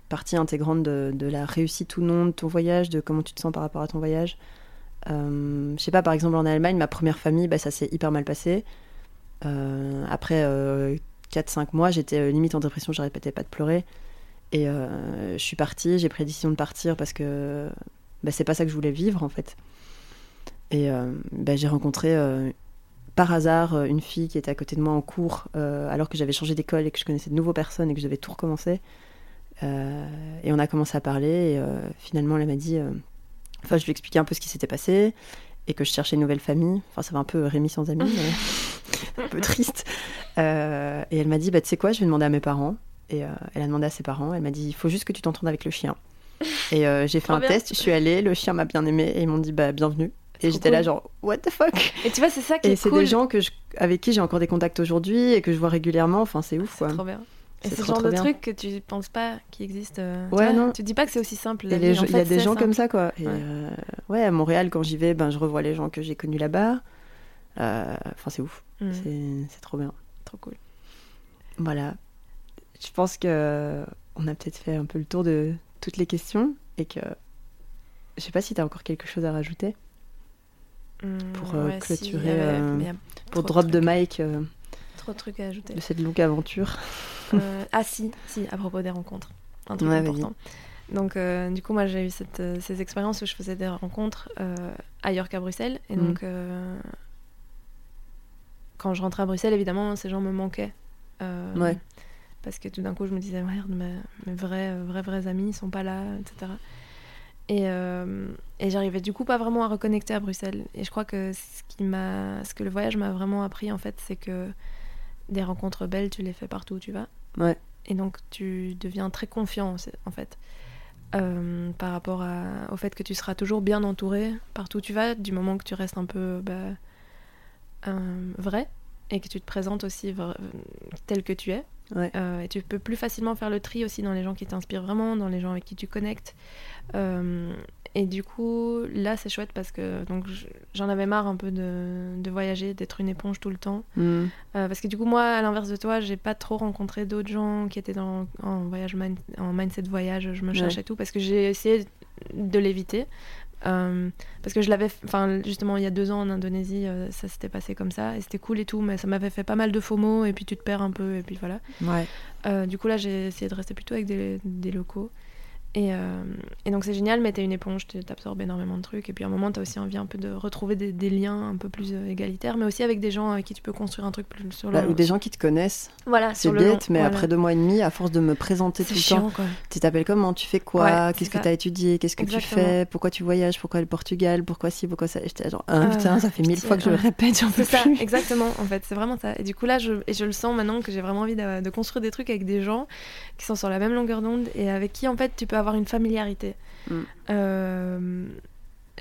partie intégrante de, la réussite ou non de ton voyage, de comment tu te sens par rapport à ton voyage. Euh, je sais pas, par exemple, en Allemagne, ma première famille, bah, ça s'est hyper mal passé. Après 4-5 mois, j'étais limite en dépression, j'arrêtais pas de pleurer. Et je suis partie, j'ai pris la décision de partir parce que bah, c'est pas ça que je voulais vivre en fait. Et bah, j'ai rencontré par hasard euh, une fille qui était à côté de moi en cours euh, alors que j'avais changé d'école et que je connaissais de nouvelles personnes et que je devais tout recommencer. Euh, et on a commencé à parler et euh, finalement elle m'a dit, enfin je lui ai expliqué un peu ce qui s'était passé et que je cherchais une nouvelle famille. Enfin ça va un peu Rémi sans amis, mais un peu triste. Et elle m'a dit, bah, tu sais quoi, je vais demander à mes parents. Et elle a demandé à ses parents. Elle m'a dit, il faut juste que tu t'entendes avec le chien. Et j'ai fait Trop un bien. test, je suis allée, le chien m'a bien aimé et ils m'ont dit, bah, bienvenue. Et j'étais là, genre, what the fuck? Et tu vois, c'est ça qui Et est c'est cool. des gens que je- avec qui j'ai encore des contacts aujourd'hui et que je vois régulièrement. Enfin, c'est ouf, quoi. C'est trop bien. Et C'est c'est trop, genre de bien. truc que tu penses pas qui existe. euh, tu Ouais, vois, non. Tu dis pas que c'est aussi simple. Et il y a des c'est gens simple. comme ça, quoi. Et Ouais. euh, ouais, à Montréal, quand j'y vais, ben, je revois les gens que j'ai connus là-bas. Euh, Enfin, c'est ouf. Mm, C'est c'est trop bien. Trop cool. Voilà. Je pense que on a peut-être fait un peu le tour de toutes les questions et que je sais pas si tu as encore quelque chose à rajouter Mm, Pour, euh, ouais, si, clôturer, avait- euh, pour de drop de trucs. mic euh, Trop de trucs à ajouter. de cette longue aventure. Euh, ah si, si, à propos des rencontres. Un truc Ouais, important. Donc, euh, du coup, moi, j'ai eu cette, euh, ces expériences où je faisais des rencontres euh, ailleurs qu'à Bruxelles. Et Mhm. donc, euh, quand je rentrais à Bruxelles, évidemment, ces gens me manquaient. Euh, Ouais. Parce que tout d'un coup, je me disais, merde, mes, mes vrais, euh, vrais, vrais amis, ils sont pas là, etc. Et, euh, et j'arrivais du coup pas vraiment à reconnecter à Bruxelles. Et je crois que ce, qui m'a, ce que le voyage m'a vraiment appris, en fait, c'est que des rencontres belles, tu les fais partout où tu vas. Ouais. Et donc, tu deviens très confiant, en fait, euh, par rapport à- au fait que tu seras toujours bien entouré partout où tu vas, du moment que tu restes un peu bah, euh, vrai et que tu te présentes aussi tel que tu es. Ouais. Euh, et tu peux plus facilement faire le tri aussi dans les gens qui t'inspirent vraiment, dans les gens avec qui tu connectes. Euh, et du coup, là, c'est chouette parce que donc je- j'en avais marre un peu de, de voyager, d'être une éponge tout le temps. Mm. Euh, parce que du coup, moi, à l'inverse de toi, j'ai pas trop rencontré d'autres gens qui étaient dans, en, voyage en mindset voyage, je me Ouais. cherchais tout, parce que j'ai essayé de l'éviter. Euh, parce que je l'avais, enfin justement il y a deux ans en Indonésie, euh, ça s'était passé comme ça et c'était cool et tout, mais ça m'avait fait pas mal de FOMO et puis tu te perds un peu et puis voilà. Ouais. Euh, du coup là j'ai essayé de rester plutôt avec des, des locaux et, euh, et donc c'est génial, mais t'es une éponge, t'absorbes énormément de trucs et puis à un moment t'as aussi envie un peu de retrouver des, des liens un peu plus euh, égalitaires, mais aussi avec des gens avec qui tu peux construire un truc plus sur le Bah, ou des gens qui te connaissent. voilà C'est bête, mais voilà. après deux mois et demi, à force de me présenter tout le chiant temps, quoi. tu t'appelles comment, tu fais quoi, Ouais, qu'est-ce que ça. tu as étudié, qu'est-ce que Exactement. tu fais, pourquoi tu voyages, pourquoi le Portugal, pourquoi ci, pourquoi ça. J'étais genre, ah, Ah, putain, ça fait mille fois que je le répète, j'en peux ça, plus. exactement, en fait, c'est vraiment ça. Et du coup, là, je, et je le sens maintenant que j'ai vraiment envie de, de construire des trucs avec des gens qui sont sur la même longueur d'onde et avec qui, en fait, tu peux avoir une familiarité. Mm. Euh,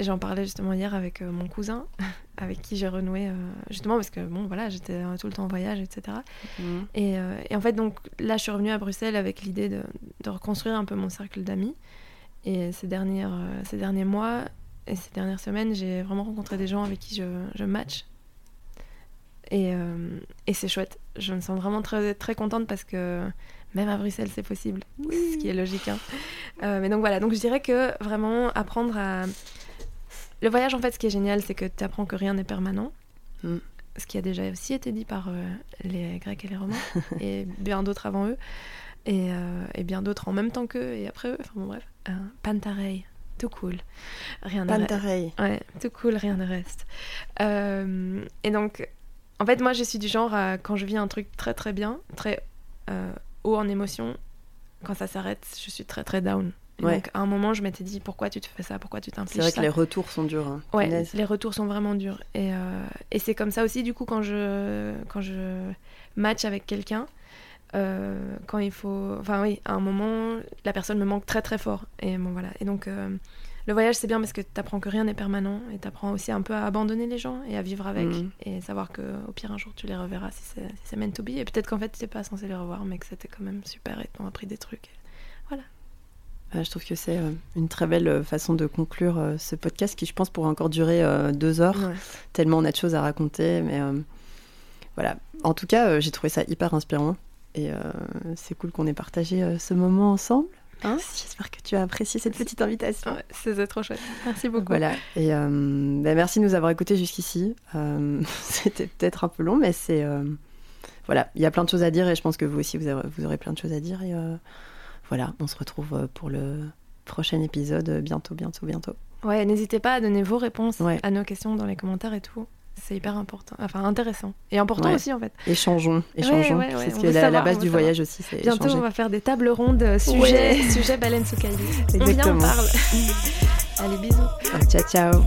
J'en parlais justement hier avec euh, mon cousin, avec qui j'ai renoué, euh, justement parce que, bon, voilà, j'étais tout le temps en voyage, etc. Mm. Et, et en fait, donc là, je suis revenue à Bruxelles avec l'idée de, de reconstruire un peu mon cercle d'amis. Et ces, dernières, ces derniers mois et ces dernières semaines, j'ai vraiment rencontré des gens avec qui je, je match. Et, et c'est chouette. Je me sens vraiment très, très contente parce que même à Bruxelles, c'est possible. Ce qui est logique. hein. Euh, mais donc voilà, donc je dirais que vraiment apprendre à. Le voyage, en fait, ce qui est génial, c'est que tu apprends que rien n'est permanent. Mm. Ce qui a déjà aussi été dit par euh, les Grecs et les Romains, et bien d'autres avant eux, et, euh, et bien d'autres en même temps qu'eux et après eux. Enfin bon, bref. Pantarei, tout cool. Rien ne reste. Pantarei. Ouais, tout cool, rien ne reste. Et donc, en fait, moi, je suis du genre, à, quand je vis un truc très très bien, très euh, haut en émotion, quand ça s'arrête, je suis très très down. Et Ouais. Donc, à un moment, je m'étais dit, pourquoi tu te fais ça? Pourquoi tu C'est t'impliques vrai que ça? les retours sont durs. hein. Ouais, les retours sont vraiment durs. Et, euh, et c'est comme ça aussi, du coup, quand je, quand je match avec quelqu'un, euh, quand il faut. Enfin, oui, à un moment, la personne me manque très très fort. Et bon, voilà. Et donc, euh, le voyage, c'est bien parce que tu apprends que rien n'est permanent et tu apprends aussi un peu à abandonner les gens et à vivre avec Mhm. et savoir que au pire, un jour, tu les reverras si c'est si c'est meant to be. Et peut-être qu'en fait, tu n'es pas censé les revoir, mais que c'était quand même super et t'ont appris des trucs. Ah, je trouve que c'est euh, une très belle euh, façon de conclure euh, ce podcast qui, je pense, pourra encore durer deux heures, Ouais. tellement on a de choses à raconter. Mais euh, voilà. En tout cas, j'ai trouvé ça hyper inspirant. Et euh, c'est cool qu'on ait partagé ce moment ensemble. Hein J'espère que tu as apprécié cette petite invitation. Ouais, c'était trop chouette. Merci beaucoup. Voilà. Et euh, bah, merci de nous avoir écoutés jusqu'ici. Euh, C'était peut-être un peu long, mais c'est. euh, voilà, il y a plein de choses à dire et je pense que vous aussi, vous aurez, vous aurez plein de choses à dire. Et voilà, on se retrouve pour le prochain épisode bientôt, bientôt, bientôt. Ouais, n'hésitez pas à donner vos réponses Ouais. à nos questions dans les commentaires et tout. C'est hyper important, enfin intéressant. Et important Ouais. aussi en fait. Échangeons, échangeons. ouais, ouais, c'est ce veut la, base du voyage aussi, c'est Bientôt, échanger. on va faire des tables rondes euh, sujet, sujet baleine sous caillou. On vient, on Exactement. parle. Allez, bisous. Ciao, ciao.